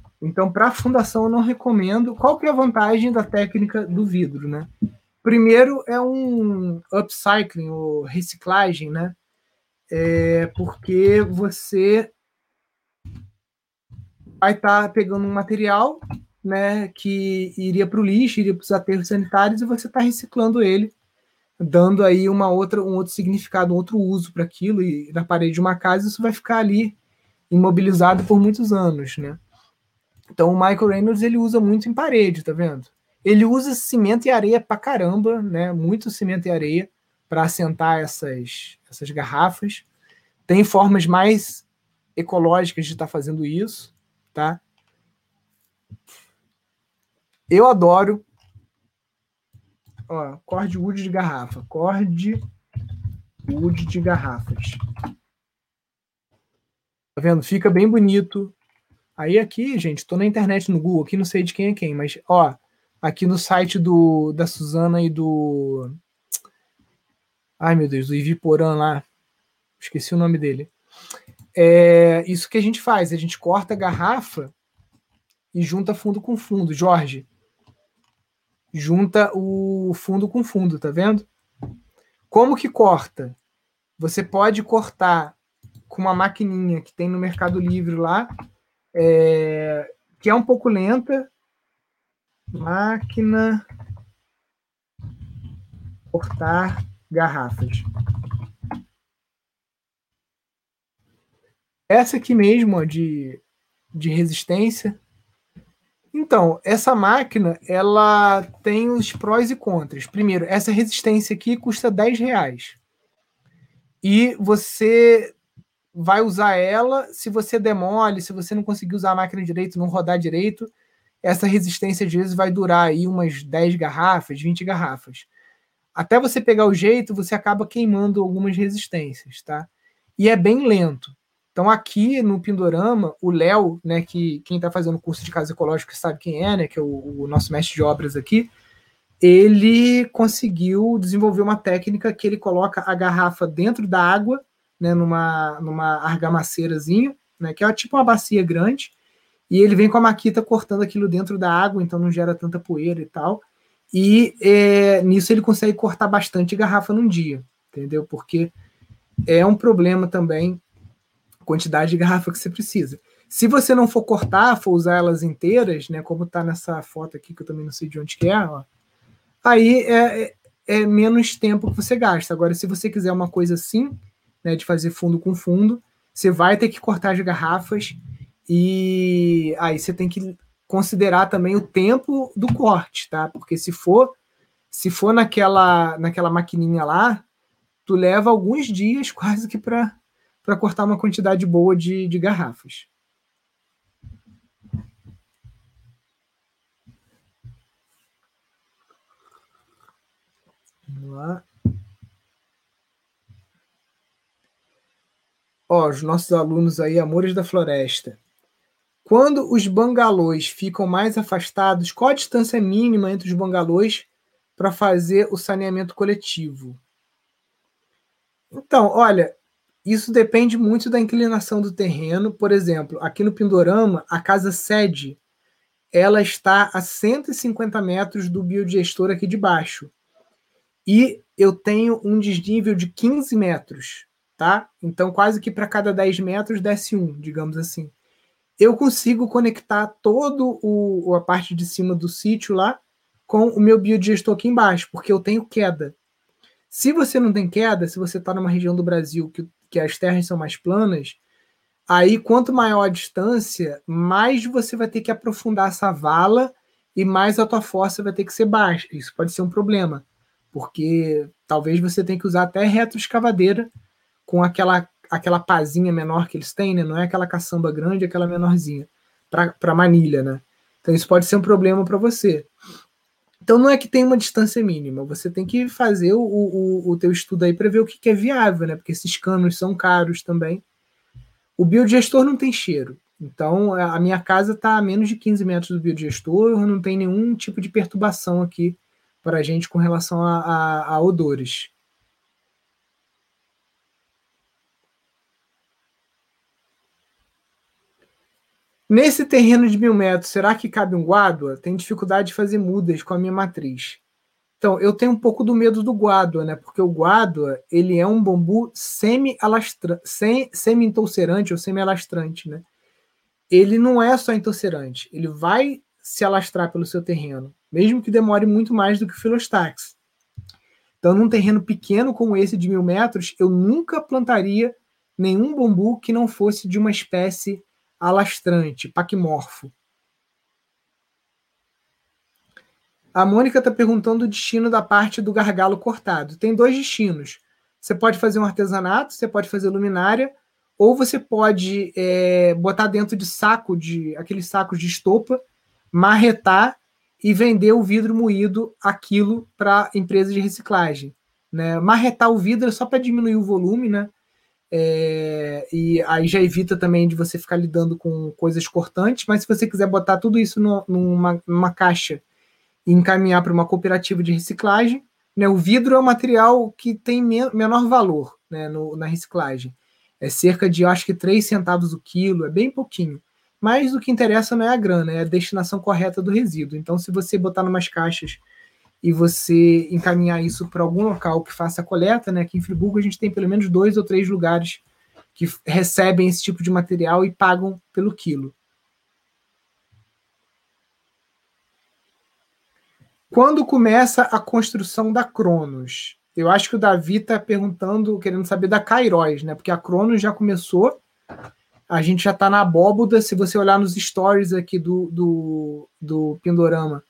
S1: Então, para a fundação, eu não recomendo. Qual que é a vantagem da técnica do vidro, né? Primeiro é um upcycling, ou reciclagem, né? É porque você vai estar tá pegando um material né, que iria para o lixo, iria para os aterros sanitários, e você está reciclando ele, dando aí uma outra, um outro significado, um outro uso para aquilo, e na parede de uma casa isso vai ficar ali imobilizado por muitos anos, né? Então o Michael Reynolds ele usa muito em parede, tá vendo? Ele usa cimento e areia pra caramba, né? Muito cimento e areia para assentar essas, essas garrafas. Tem formas mais ecológicas de estar tá fazendo isso, tá? Eu adoro. Ó, cord wood de garrafa. Cord wood de garrafas. Tá vendo? Fica bem bonito. Aí aqui, gente, tô na internet no Google, aqui não sei de quem é quem, mas ó, aqui no site do da Suzana e do Ai, meu Deus, do Iviporã lá. Esqueci o nome dele. É isso que a gente faz, a gente corta a garrafa e junta fundo com fundo. Jorge, junta o fundo com fundo, tá vendo? Como que corta? Você pode cortar com uma maquininha que tem no Mercado Livre lá, é, que é um pouco lenta. Máquina cortar garrafas. Essa aqui mesmo, ó, de, de resistência, então, essa máquina, ela tem os prós e contras. Primeiro, essa resistência aqui custa 10 reais. E você vai usar ela, se você demole, se você não conseguir usar a máquina direito, não rodar direito, essa resistência às vezes vai durar aí umas 10 garrafas, 20 garrafas. Até você pegar o jeito, você acaba queimando algumas resistências, tá? E é bem lento. Então, aqui no Pindorama, o Léo, né, que quem está fazendo curso de casa ecológica sabe quem é, né, que é o, o, nosso mestre de obras aqui, ele conseguiu desenvolver uma técnica que ele coloca a garrafa dentro da água, né, numa, numa argamaceirazinha, né, que é tipo uma bacia grande, e ele vem com a maquita cortando aquilo dentro da água, então não gera tanta poeira e tal. E é, nisso ele consegue cortar bastante garrafa num dia, entendeu? Porque é um problema também quantidade de garrafa que você precisa. Se você não for cortar, for usar elas inteiras, né, como está nessa foto aqui, que eu também não sei de onde que é, ó, aí é, é, é, menos tempo que você gasta. Agora, se você quiser uma coisa assim, né, de fazer fundo com fundo, você vai ter que cortar as garrafas e aí você tem que considerar também o tempo do corte, tá? Porque se for se for naquela naquela maquininha lá, tu leva alguns dias quase que para para cortar uma quantidade boa de, de garrafas. Vamos lá. Ó, os nossos alunos aí, Amores da Floresta. Quando os bangalôs ficam mais afastados, qual a distância mínima entre os bangalôs para fazer o saneamento coletivo? Então, olha, isso depende muito da inclinação do terreno. Por exemplo, aqui no Pindorama, a casa sede ela está a 150 metros do biodigestor aqui de baixo. E eu tenho um desnível de 15 metros, tá? Então, quase que para cada 10 metros desce um, digamos assim. Eu consigo conectar todo o, a parte de cima do sítio lá com o meu biodigestor aqui embaixo, porque eu tenho queda. Se você não tem queda, se você está numa região do Brasil que que as terras são mais planas, aí quanto maior a distância, mais você vai ter que aprofundar essa vala e mais a tua força vai ter que ser baixa. Isso pode ser um problema, porque talvez você tenha que usar até retroescavadeira com aquela aquela pazinha menor que eles têm, né? Não é aquela caçamba grande, é aquela menorzinha para manilha, né? Então isso pode ser um problema para você. Então não é que tem uma distância mínima, você tem que fazer o, o, o teu estudo aí para ver o que, que, é viável, né? Porque esses canos são caros também. O biodigestor não tem cheiro. Então a minha casa está a menos de 15 metros do biodigestor, não tem nenhum tipo de perturbação aqui para a gente com relação a, a, a odores. Nesse terreno de mil metros, será que cabe um guádua? Tem dificuldade de fazer mudas com a minha matriz. Então, eu tenho um pouco do medo do guádua, né? Porque o guádua, ele é um bambu semi-entorcerante semi ou semi-alastrante, né? Ele não é só entorcerante, ele vai se alastrar pelo seu terreno, mesmo que demore muito mais do que o filostax. Então, num terreno pequeno como esse de mil metros, eu nunca plantaria nenhum bambu que não fosse de uma espécie alastrante, paquimorfo. A Mônica está perguntando o destino da parte do gargalo cortado. Tem dois destinos. Você pode fazer um artesanato, você pode fazer luminária, ou você pode é, botar dentro de saco, de aqueles sacos de estopa, marretar e vender o vidro moído aquilo para empresas de reciclagem. Né? Marretar o vidro é só para diminuir o volume, né? É, e aí já evita também de você ficar lidando com coisas cortantes, mas se você quiser botar tudo isso no, numa, numa caixa e encaminhar para uma cooperativa de reciclagem, né, o vidro é um material que tem menor valor né, no, na reciclagem. É cerca de, acho que, 3 centavos o quilo, é bem pouquinho. Mas o que interessa não é a grana, é a destinação correta do resíduo. Então, se você botar umas caixas e você encaminhar isso para algum local que faça coleta, né? Aqui em Friburgo a gente tem pelo menos dois ou três lugares que recebem esse tipo de material e pagam pelo quilo. Quando começa a construção da Cronos? Eu acho que o Davi está perguntando, querendo saber da Kairos, né? Porque a Cronos já começou a gente já está na abóboda. Se você olhar nos stories aqui do, do, do Pindorama,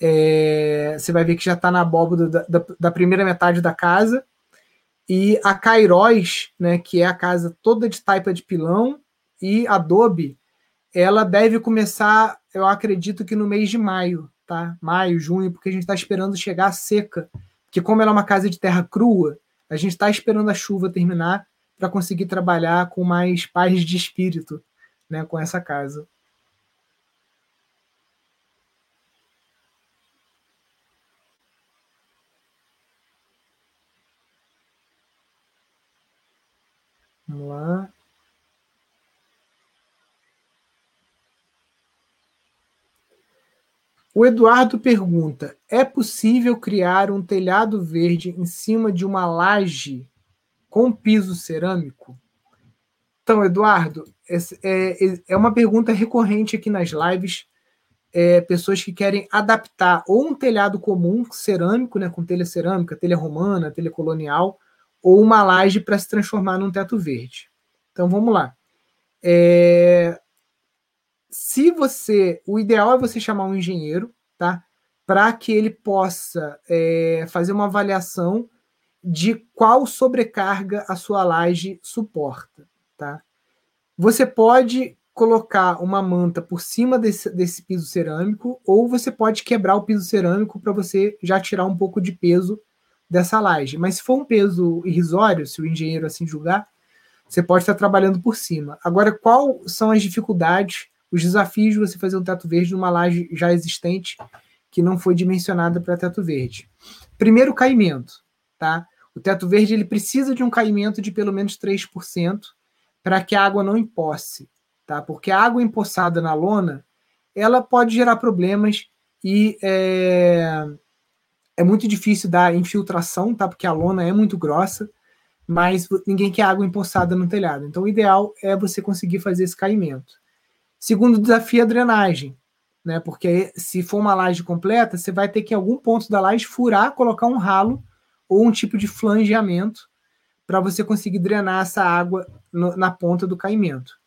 S1: é, você vai ver que já está na abóboda da, da, da, primeira metade da casa. E a Kairos, né, que é a casa toda de taipa de pilão e adobe, ela deve começar, eu acredito que no mês de maio, tá? Maio, junho, porque a gente está esperando chegar a seca. Porque como ela é uma casa de terra crua, a gente está esperando a chuva terminar para conseguir trabalhar com mais paz de espírito né, com essa casa. Vamos lá. O Eduardo pergunta: é possível criar um telhado verde em cima de uma laje com piso cerâmico? Então, Eduardo, é, é uma pergunta recorrente aqui nas lives. É, pessoas que querem adaptar ou um telhado comum cerâmico, né, com telha cerâmica, telha romana, telha colonial, ou uma laje para se transformar num teto verde. Então vamos lá. É, se você, o ideal é você chamar um engenheiro, tá, para que ele possa é, fazer uma avaliação de qual sobrecarga a sua laje suporta, tá? Você pode colocar uma manta por cima desse, desse piso cerâmico ou você pode quebrar o piso cerâmico para você já tirar um pouco de peso dessa laje. Mas se for um peso irrisório, se o engenheiro assim julgar, você pode estar trabalhando por cima. Agora, quais são as dificuldades, os desafios de você fazer um teto verde numa laje já existente que não foi dimensionada para teto verde? Primeiro, caimento tá? O teto verde ele precisa de um caimento de pelo menos 3% para que a água não emposse, tá? Porque a água empoçada na lona, ela pode gerar problemas e é, é muito difícil dar infiltração, tá? Porque a lona é muito grossa, mas ninguém quer água empoçada no telhado. Então, o ideal é você conseguir fazer esse caimento. Segundo desafio, a drenagem, né? Porque se for uma laje completa, você vai ter que em algum ponto da laje furar, colocar um ralo ou um tipo de flangeamento para você conseguir drenar essa água no, na ponta do caimento.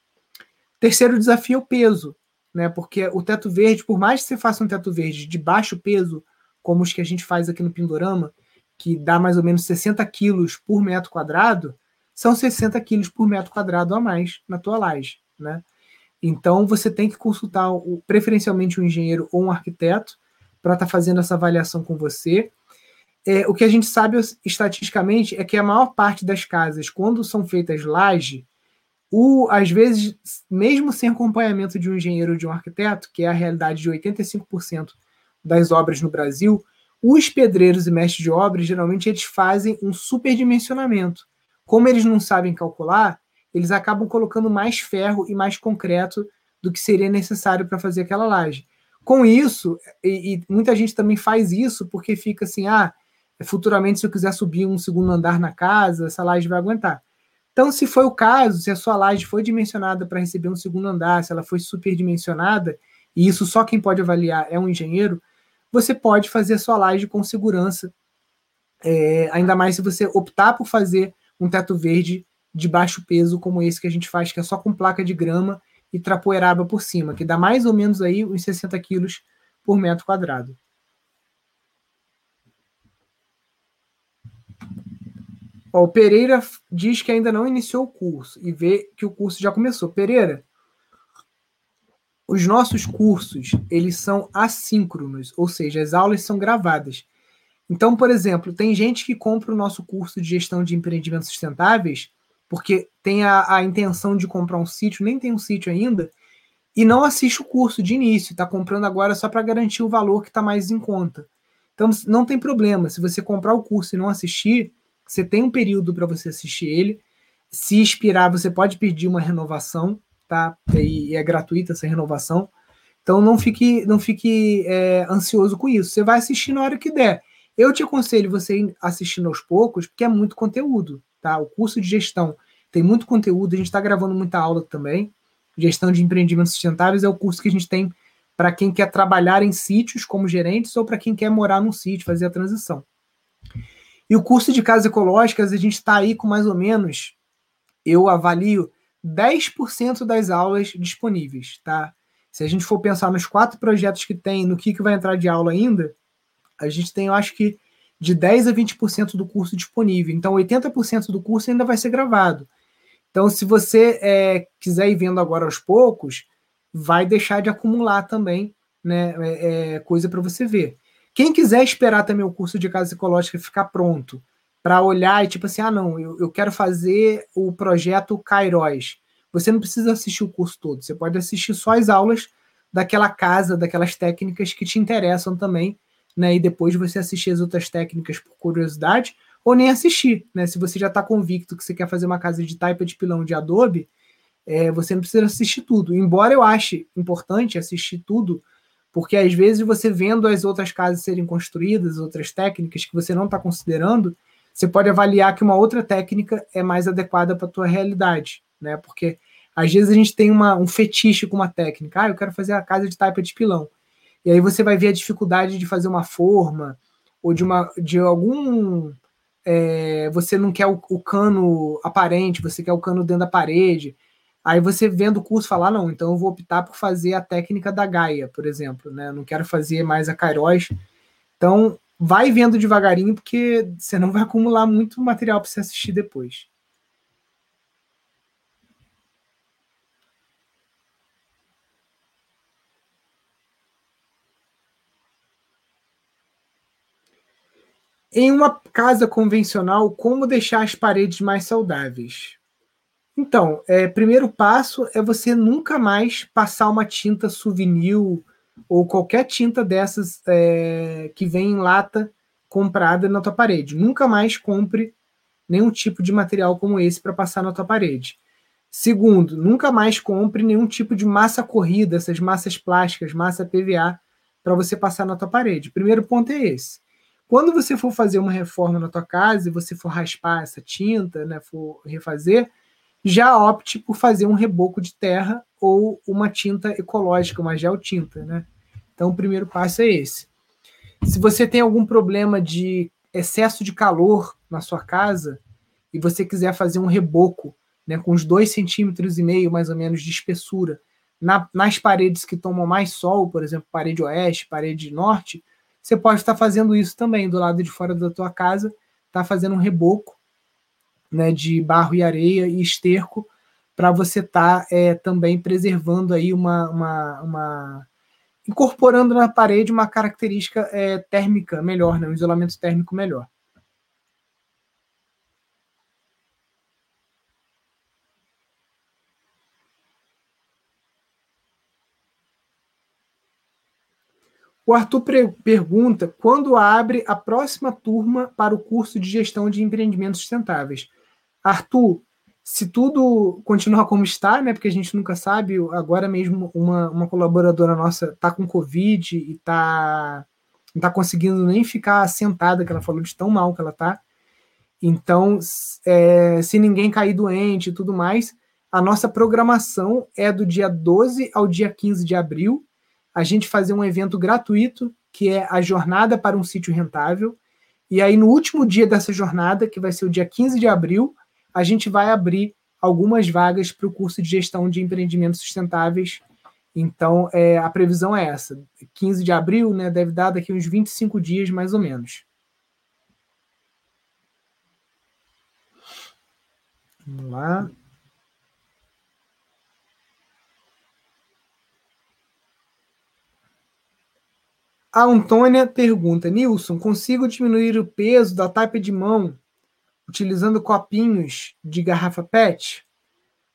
S1: Terceiro desafio é o peso, né? Porque o teto verde, por mais que você faça um teto verde de baixo peso, como os que a gente faz aqui no Pindorama, que dá mais ou menos 60 quilos por metro quadrado, são 60 quilos por metro quadrado a mais na tua laje, né? Então você tem que consultar o, preferencialmente um engenheiro ou um arquiteto para estar tá fazendo essa avaliação com você é, o que a gente sabe estatisticamente é que a maior parte das casas, quando são feitas laje, o, às vezes, mesmo sem acompanhamento de um engenheiro ou de um arquiteto, que é a realidade de 85% das obras no Brasil, os pedreiros e mestres de obras, geralmente, eles fazem um superdimensionamento. Como eles não sabem calcular, eles acabam colocando mais ferro e mais concreto do que seria necessário para fazer aquela laje. Com isso, e, e, muita gente também faz isso porque fica assim, ah, futuramente, se eu quiser subir um segundo andar na casa, essa laje vai aguentar. Então, se foi o caso, se a sua laje foi dimensionada para receber um segundo andar, se ela foi superdimensionada, e isso só quem pode avaliar é um engenheiro, você pode fazer a sua laje com segurança, é, ainda mais se você optar por fazer um teto verde de baixo peso, como esse que a gente faz, que é só com placa de grama e trapoeraba por cima, que dá mais ou menos aí uns 60 quilos por metro quadrado. Ó, o Pereira diz que ainda não iniciou o curso e vê que o curso já começou. Pereira, os nossos cursos, eles são assíncronos, ou seja, as aulas são gravadas. Então, por exemplo, tem gente que compra o nosso curso de gestão de empreendimentos sustentáveis porque tem a, a intenção de comprar um sítio, nem tem um sítio ainda, e não assiste o curso de início, está comprando agora só para garantir o valor que está mais em conta. Então, não tem problema. Se você comprar o curso e não assistir, você tem um período para você assistir ele. Se expirar, você pode pedir uma renovação, tá? E é gratuita essa renovação. Então não fique, não fique é, ansioso com isso. Você vai assistir na hora que der. Eu te aconselho você assistindo aos poucos, porque é muito conteúdo, tá? O curso de gestão tem muito conteúdo, a gente está gravando muita aula também. Gestão de empreendimentos sustentáveis é o curso que a gente tem para quem quer trabalhar em sítios como gerentes ou para quem quer morar num sítio, fazer a transição. E o curso de casas ecológicas, a gente está aí com mais ou menos, eu avalio 10% das aulas disponíveis, tá? Se a gente for pensar nos quatro projetos que tem, no que, que vai entrar de aula ainda, a gente tem, eu acho que, de 10 a 20% do curso disponível. Então, 80% do curso ainda vai ser gravado. Então, se você é, quiser ir vendo agora aos poucos, vai deixar de acumular também né, é, é, coisa para você ver. Quem quiser esperar também o curso de casa ecológica ficar pronto para olhar e tipo assim, ah, não, eu, eu quero fazer o projeto Cairóis. Você não precisa assistir o curso todo, você pode assistir só as aulas daquela casa, daquelas técnicas que te interessam também, né? E depois você assistir as outras técnicas por curiosidade, ou nem assistir, né? Se você já está convicto que você quer fazer uma casa de taipa de pilão de Adobe, é, você não precisa assistir tudo. Embora eu ache importante assistir tudo, porque às vezes você vendo as outras casas serem construídas, outras técnicas que você não está considerando, você pode avaliar que uma outra técnica é mais adequada para a tua realidade, né? Porque às vezes a gente tem uma, um fetiche com uma técnica. Ah, eu quero fazer a casa de taipa de pilão. E aí você vai ver a dificuldade de fazer uma forma ou de uma de algum é, você não quer o, o, cano aparente, você quer o cano dentro da parede. Aí você vendo o curso falar, ah, não, então eu vou optar por fazer a técnica da Gaia, por exemplo, né? Eu não quero fazer mais a Kairos. Então, vai vendo devagarinho, porque você não vai acumular muito material para você assistir depois. Em uma casa convencional, como deixar as paredes mais saudáveis? Então, é, primeiro passo é você nunca mais passar uma tinta souvenir ou qualquer tinta dessas é, que vem em lata comprada na tua parede. Nunca mais compre nenhum tipo de material como esse para passar na tua parede. Segundo, nunca mais compre nenhum tipo de massa corrida, essas massas plásticas, massa PVA, para você passar na tua parede. Primeiro ponto é esse. Quando você for fazer uma reforma na tua casa e você for raspar essa tinta, né, for refazer, já opte por fazer um reboco de terra ou uma tinta ecológica, uma gel tinta, né? Então, o primeiro passo é esse. Se você tem algum problema de excesso de calor na sua casa e você quiser fazer um reboco, né, com uns dois centímetros e meio mais ou menos de espessura na, nas paredes que tomam mais sol, por exemplo, parede oeste, parede norte, você pode estar fazendo isso também do lado de fora da tua casa, tá fazendo um reboco né, de barro e areia e esterco para você estar tá, é, também preservando aí uma, uma, uma, incorporando na parede uma característica é, térmica melhor, né, um isolamento térmico melhor. O Arthur pergunta quando abre a próxima turma para o curso de gestão de empreendimentos sustentáveis. Arthur, se tudo continuar como está, né? Porque a gente nunca sabe, agora mesmo uma, uma colaboradora nossa está com Covid e está não está conseguindo nem ficar sentada, que ela falou de tão mal que ela está. Então, é, se ninguém cair doente e tudo mais, a nossa programação é do dia 12 ao dia 15 de abril, a gente fazer um evento gratuito, que é a Jornada para um Sítio Rentável. E aí, no último dia dessa jornada, que vai ser o dia 15 de abril, a gente vai abrir algumas vagas para o curso de gestão de empreendimentos sustentáveis. Então, é, a previsão é essa: 15 de abril, né, deve dar daqui uns 25 dias, mais ou menos. Vamos lá. A Antônia pergunta: Nilson, consigo diminuir o peso da taipa de mão utilizando copinhos de garrafa PET?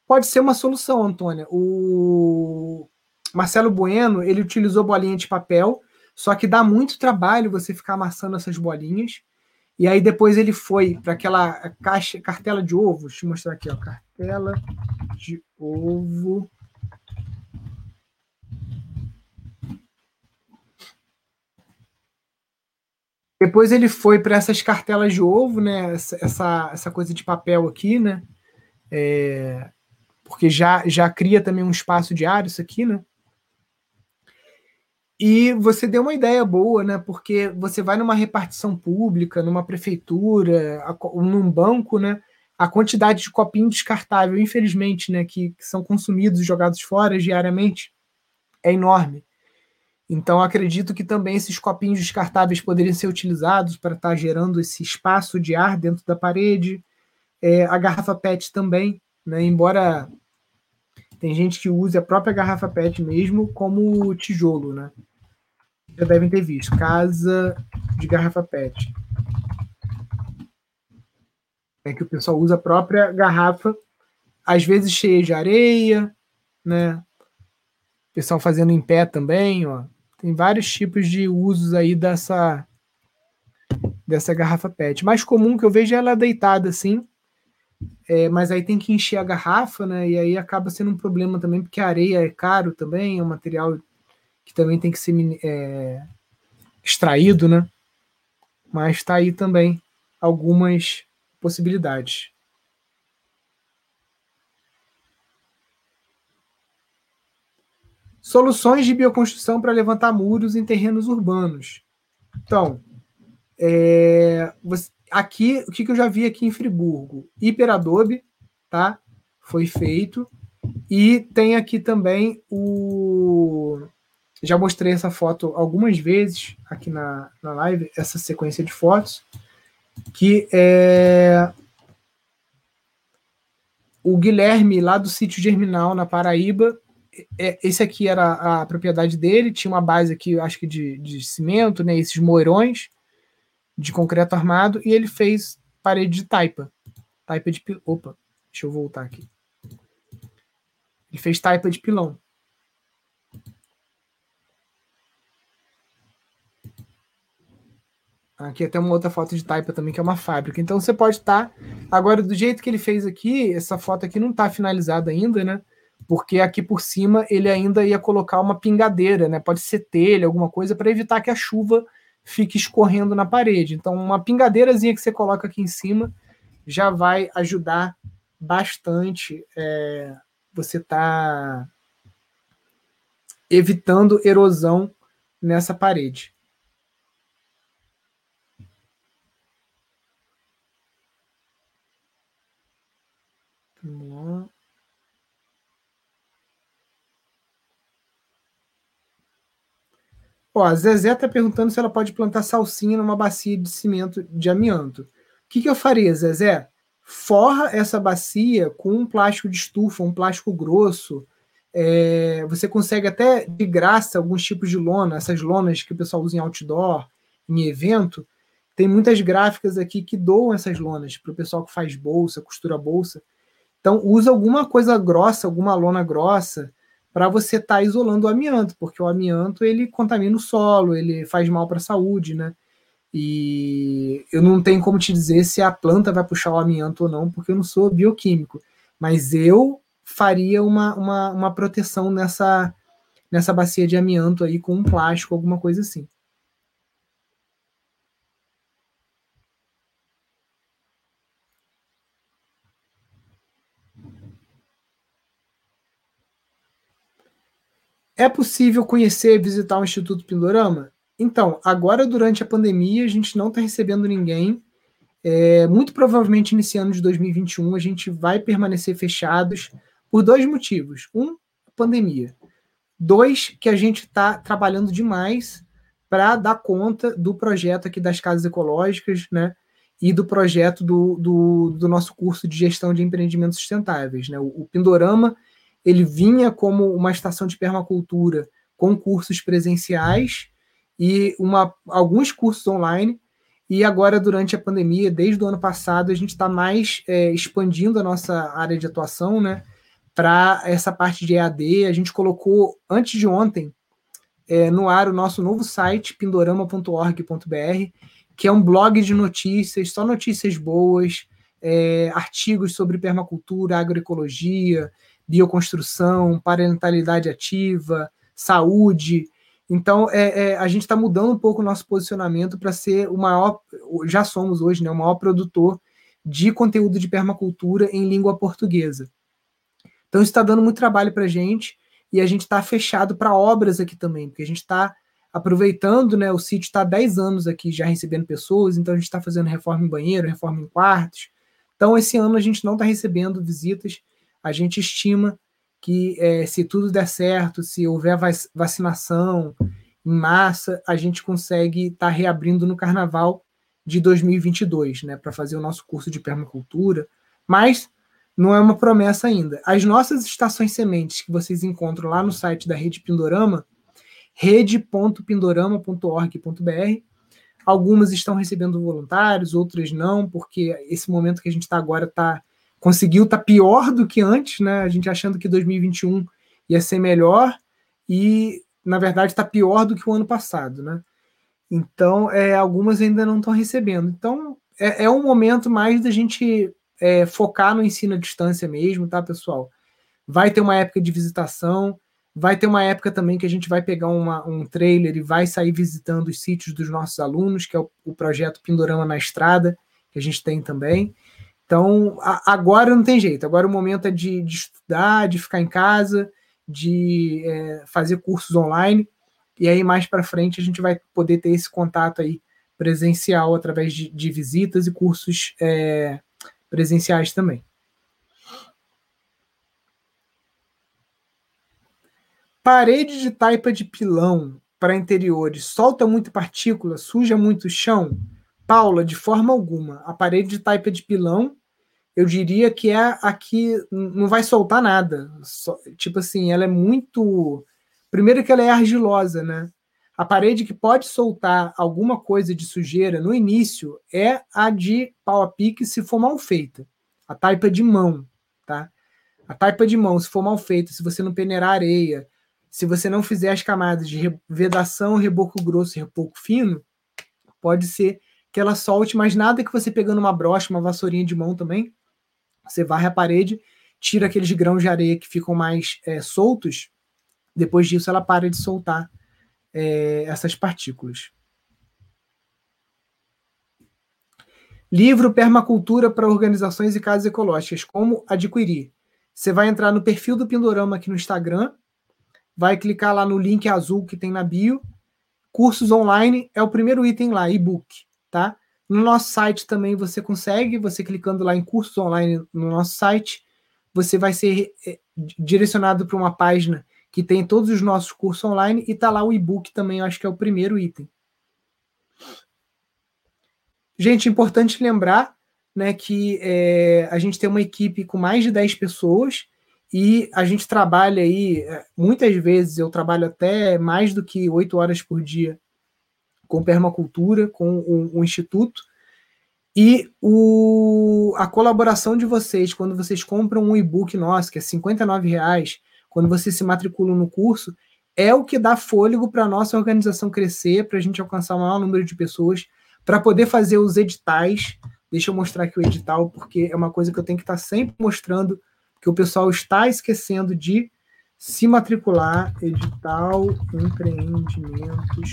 S1: Pode ser uma solução, Antônia. O Marcelo Bueno ele utilizou bolinha de papel, só que dá muito trabalho você ficar amassando essas bolinhas. E aí depois ele foi para aquela caixa, cartela de ovo. Deixa eu mostrar aqui, ó, cartela de ovo. Depois ele foi para essas cartelas de ovo, né? Essa, essa, essa, coisa de papel aqui, né? É, porque já, já cria também um espaço diário isso aqui, né? E você deu uma ideia boa, né? Porque você vai numa repartição pública, numa prefeitura, num banco, né? A quantidade de copinho descartável, infelizmente, né, que, que são consumidos e jogados fora diariamente, é enorme. Então, acredito que também esses copinhos descartáveis poderiam ser utilizados para estar gerando esse espaço de ar dentro da parede. É, a garrafa PET também, né? embora tem gente que use a própria garrafa PET mesmo como tijolo, né? Já devem ter visto. Casa de garrafa PET. É que o pessoal usa a própria garrafa, às vezes cheia de areia, né? O pessoal fazendo em pé também, ó. Tem vários tipos de usos aí dessa dessa garrafa PET. Mais comum que eu vejo é ela deitada assim, é, mas aí tem que encher a garrafa, né? E aí acaba sendo um problema também, porque a areia é caro também, é um material que também tem que ser é, extraído, né? Mas está aí também algumas possibilidades. Soluções de bioconstrução para levantar muros em terrenos urbanos. Então, é, você, aqui, o que, que eu já vi aqui em Friburgo? Hiperadobe, tá? Foi feito. E tem aqui também o. Já mostrei essa foto algumas vezes aqui na, na live, essa sequência de fotos, que é o Guilherme, lá do sítio Germinal, na Paraíba, é, esse aqui era a propriedade dele, tinha uma base aqui, acho que de, de cimento, né, esses moirões de concreto armado, e ele fez parede de taipa. Taipa de Opa, deixa eu voltar aqui. Ele fez taipa de pilão. Aqui até uma outra foto de taipa também, que é uma fábrica. Então você pode estar. Tá... Agora, do jeito que ele fez aqui, essa foto aqui não está finalizada ainda, né? Porque aqui por cima ele ainda ia colocar uma pingadeira, né? Pode ser telha, alguma coisa, para evitar que a chuva fique escorrendo na parede. Então, uma pingadeirazinha que você coloca aqui em cima já vai ajudar bastante. É, você tá evitando erosão nessa parede. Vamos lá. Ó, a Zezé está perguntando se ela pode plantar salsinha numa bacia de cimento de amianto. O que, que eu faria, Zezé? Forra essa bacia com um plástico de estufa, um plástico grosso. É, você consegue até de graça alguns tipos de lona, essas lonas que o pessoal usa em outdoor, em evento. Tem muitas gráficas aqui que doam essas lonas para o pessoal que faz bolsa, costura bolsa. Então, usa alguma coisa grossa, alguma lona grossa, para você estar tá isolando o amianto, porque o amianto ele contamina o solo, ele faz mal para a saúde, né? E eu não tenho como te dizer se a planta vai puxar o amianto ou não, porque eu não sou bioquímico. Mas eu faria uma, uma, uma proteção nessa, nessa bacia de amianto aí com um plástico, alguma coisa assim. É possível conhecer e visitar o Instituto Pindorama? Então, agora durante a pandemia, a gente não está recebendo ninguém. É, muito provavelmente, nesse ano de 2021, a gente vai permanecer fechados por dois motivos. Um, pandemia. Dois, que a gente está trabalhando demais para dar conta do projeto aqui das casas ecológicas, né? E do projeto do, do, do nosso curso de gestão de empreendimentos sustentáveis. Né? O, o Pindorama ele vinha como uma estação de permacultura com cursos presenciais e uma, alguns cursos online. E agora, durante a pandemia, desde o ano passado, a gente está mais é, expandindo a nossa área de atuação, né? Para essa parte de EAD. A gente colocou, antes de ontem, é, no ar o nosso novo site, pindorama.org.br, que é um blog de notícias, só notícias boas, é, artigos sobre permacultura, agroecologia, bioconstrução, parentalidade ativa, saúde. Então, é, é a gente está mudando um pouco o nosso posicionamento para ser o maior, já somos hoje, né, o maior produtor de conteúdo de permacultura em língua portuguesa. Então, isso está dando muito trabalho para a gente e a gente está fechado para obras aqui também, porque a gente está aproveitando, né? O sítio está há 10 anos aqui já recebendo pessoas, então a gente está fazendo reforma em banheiro, reforma em quartos. Então, esse ano a gente não está recebendo visitas a gente estima que é, se tudo der certo, se houver vacinação em massa, a gente consegue estar tá reabrindo no carnaval de 2022, né, para fazer o nosso curso de permacultura, mas não é uma promessa ainda. As nossas estações sementes que vocês encontram lá no site da Rede Pindorama, rede.pindorama.org.br, algumas estão recebendo voluntários, outras não, porque esse momento que a gente está agora está conseguiu estar tá pior do que antes, né? A gente achando que 2021 ia ser melhor e na verdade está pior do que o ano passado, né? Então, é, algumas ainda não estão recebendo. Então, é, é um momento mais da gente é, focar no ensino à distância mesmo, tá, pessoal? Vai ter uma época de visitação, vai ter uma época também que a gente vai pegar uma, um trailer e vai sair visitando os sítios dos nossos alunos, que é o, o projeto Pindorama na Estrada, que a gente tem também. Então, a, agora não tem jeito. Agora o momento é de, de estudar, de ficar em casa, de é, fazer cursos online. E aí, mais para frente, a gente vai poder ter esse contato aí presencial através de, de visitas e cursos é, presenciais também. Parede de taipa de pilão para interiores solta muito partícula, suja muito o chão? Paula, de forma alguma. A parede de taipa de pilão, eu diria que é a que não vai soltar nada. Só, tipo assim, ela é muito. Primeiro que ela é argilosa, né? A parede que pode soltar alguma coisa de sujeira no início é a de pau a pique se for mal feita. A taipa de mão, tá? A taipa de mão, se for mal feita, se você não peneirar areia, se você não fizer as camadas de vedação, reboco grosso e reboco fino, pode ser que ela solte, mas nada que você pegando uma brocha, uma vassourinha de mão também, você varre a parede, tira aqueles grãos de areia que ficam mais é, soltos, depois disso ela para de soltar é, essas partículas. Livro Permacultura para Organizações e Casas Ecológicas. Como adquirir? Você vai entrar no perfil do Pindorama aqui no Instagram, vai clicar lá no link azul que tem na bio. Cursos online é o primeiro item lá, e-book tá? No nosso site também você consegue, você clicando lá em cursos online no nosso site, você vai ser eh, direcionado para uma página que tem todos os nossos cursos online e tá lá o e-book também, acho que é o primeiro item. Gente, importante lembrar né, que é, a gente tem uma equipe com mais de 10 pessoas e a gente trabalha aí, eh, muitas vezes eu trabalho até mais do que 8 horas por dia com permacultura, com o, o Instituto. E o, a colaboração de vocês, quando vocês compram um e-book nosso, que é R$ reais, quando vocês se matriculam no curso, é o que dá fôlego para a nossa organização crescer, para a gente alcançar o maior número de pessoas, para poder fazer os editais. Deixa eu mostrar aqui o edital, porque é uma coisa que eu tenho que estar tá sempre mostrando, que o pessoal está esquecendo de se matricular, edital, empreendimentos.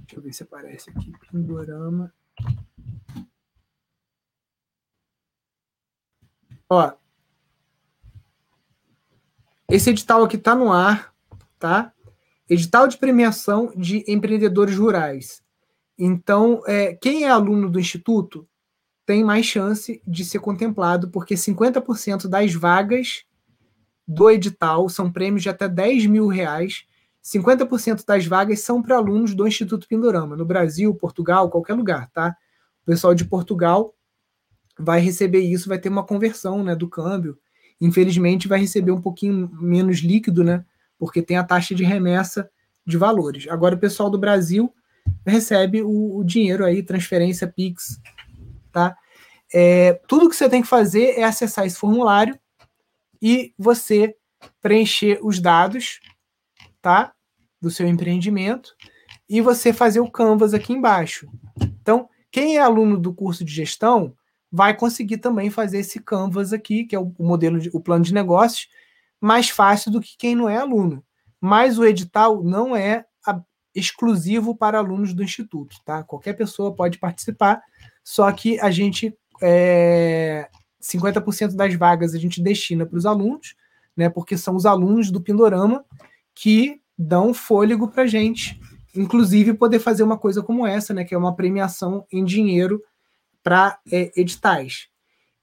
S1: Deixa eu ver se aparece aqui, Pindorama. Ó, esse edital aqui está no ar, tá? Edital de premiação de empreendedores rurais. Então, é, quem é aluno do Instituto tem mais chance de ser contemplado, porque 50% das vagas do edital são prêmios de até 10 mil reais. 50% das vagas são para alunos do Instituto Pindorama, no Brasil, Portugal, qualquer lugar, tá? O pessoal de Portugal vai receber isso, vai ter uma conversão né, do câmbio. Infelizmente, vai receber um pouquinho menos líquido, né? Porque tem a taxa de remessa de valores. Agora, o pessoal do Brasil recebe o, o dinheiro aí, transferência Pix, tá? É, tudo que você tem que fazer é acessar esse formulário e você preencher os dados, tá? Do seu empreendimento e você fazer o Canvas aqui embaixo. Então, quem é aluno do curso de gestão vai conseguir também fazer esse Canvas aqui, que é o modelo, de, o plano de negócios, mais fácil do que quem não é aluno. Mas o edital não é a, exclusivo para alunos do instituto, tá? Qualquer pessoa pode participar, só que a gente é, 50% das vagas a gente destina para os alunos, né? Porque são os alunos do Pindorama que dão fôlego para gente, inclusive poder fazer uma coisa como essa, né? Que é uma premiação em dinheiro para é, editais.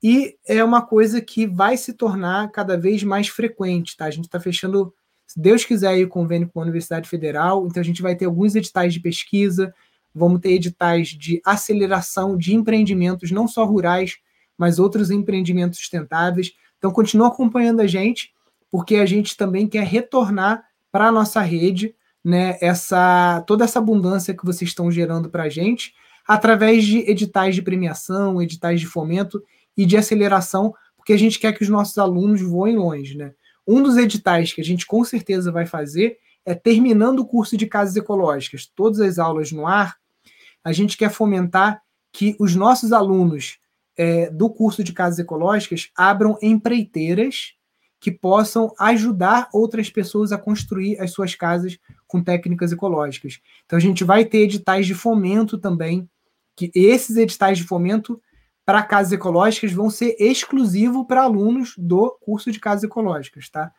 S1: E é uma coisa que vai se tornar cada vez mais frequente, tá? A gente está fechando, se Deus quiser, o convênio com a Universidade Federal, então a gente vai ter alguns editais de pesquisa, vamos ter editais de aceleração de empreendimentos, não só rurais, mas outros empreendimentos sustentáveis. Então, continua acompanhando a gente, porque a gente também quer retornar para a nossa rede né, essa, toda essa abundância que vocês estão gerando para a gente, através de editais de premiação, editais de fomento e de aceleração, porque a gente quer que os nossos alunos voem longe. Né? Um dos editais que a gente com certeza vai fazer é terminando o curso de casas ecológicas, todas as aulas no ar, a gente quer fomentar que os nossos alunos é, do curso de casas ecológicas abram empreiteiras que possam ajudar outras pessoas a construir as suas casas com técnicas ecológicas. Então a gente vai ter editais de fomento também, que esses editais de fomento para casas ecológicas vão ser exclusivos para alunos do curso de casas ecológicas, tá?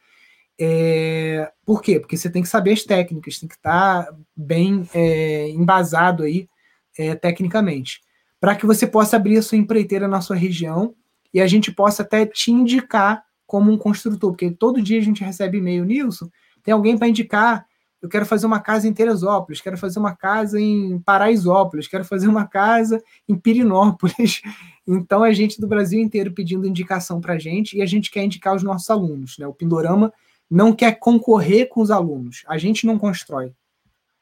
S1: É, por quê? Porque você tem que saber as técnicas, tem que estar tá bem é, embasado aí é, tecnicamente para que você possa abrir a sua empreiteira na sua região e a gente possa até te indicar como um construtor, porque todo dia a gente recebe e-mail, Nilson, tem alguém para indicar, eu quero fazer uma casa em Teresópolis, quero fazer uma casa em Paraisópolis, quero fazer uma casa em Pirinópolis. Então, a gente do Brasil inteiro pedindo indicação para a gente e a gente quer indicar os nossos alunos. Né? O Pindorama não quer concorrer com os alunos, a gente não constrói,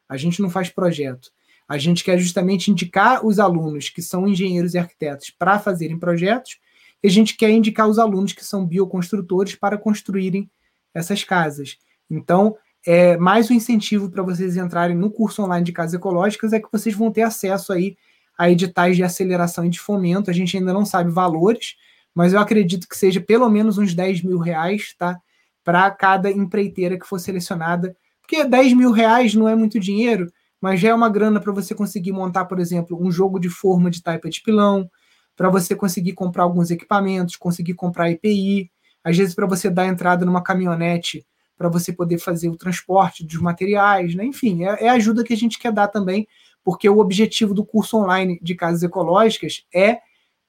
S1: a gente não faz projeto. A gente quer justamente indicar os alunos que são engenheiros e arquitetos para fazerem projetos, a gente quer indicar os alunos que são bioconstrutores para construírem essas casas. Então, é, mais um incentivo para vocês entrarem no curso online de casas ecológicas é que vocês vão ter acesso aí a editais de aceleração e de fomento. A gente ainda não sabe valores, mas eu acredito que seja pelo menos uns 10 mil reais, tá? Para cada empreiteira que for selecionada. Porque 10 mil reais não é muito dinheiro, mas já é uma grana para você conseguir montar, por exemplo, um jogo de forma de taipa de pilão, para você conseguir comprar alguns equipamentos, conseguir comprar EPI, às vezes para você dar entrada numa caminhonete para você poder fazer o transporte dos materiais, né? enfim, é, é ajuda que a gente quer dar também, porque o objetivo do curso online de casas ecológicas é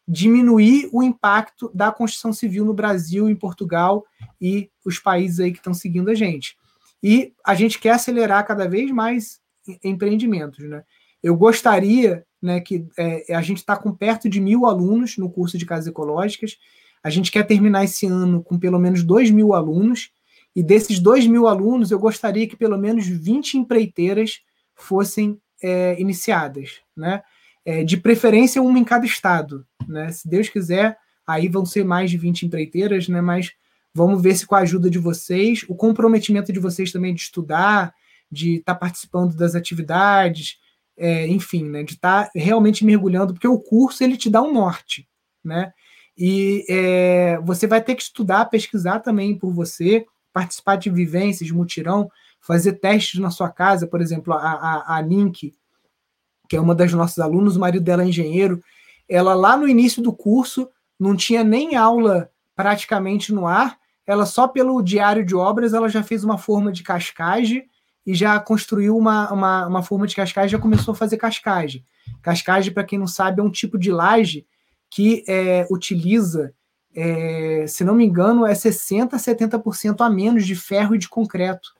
S1: diminuir o impacto da construção civil no Brasil, em Portugal e os países aí que estão seguindo a gente. E a gente quer acelerar cada vez mais empreendimentos. Né? Eu gostaria né, que é, a gente está com perto de mil alunos no curso de casas ecológicas. A gente quer terminar esse ano com pelo menos dois mil alunos. E desses dois mil alunos, eu gostaria que pelo menos 20 empreiteiras fossem é, iniciadas. Né? É, de preferência, uma em cada estado. Né? Se Deus quiser, aí vão ser mais de 20 empreiteiras, né? mas vamos ver se com a ajuda de vocês, o comprometimento de vocês também de estudar, de estar tá participando das atividades, é, enfim, né, de estar tá realmente mergulhando, porque o curso ele te dá um norte, né? E é, você vai ter que estudar, pesquisar também por você, participar de vivências, mutirão, fazer testes na sua casa, por exemplo, a, a, a Link, que é uma das nossas alunas, o marido dela é engenheiro, ela lá no início do curso não tinha nem aula praticamente no ar, ela só pelo diário de obras, ela já fez uma forma de cascagem e já construiu uma, uma, uma forma de cascagem, já começou a fazer cascagem. Cascagem, para quem não sabe, é um tipo de laje que é, utiliza, é, se não me engano, é 60% a 70% a menos de ferro e de concreto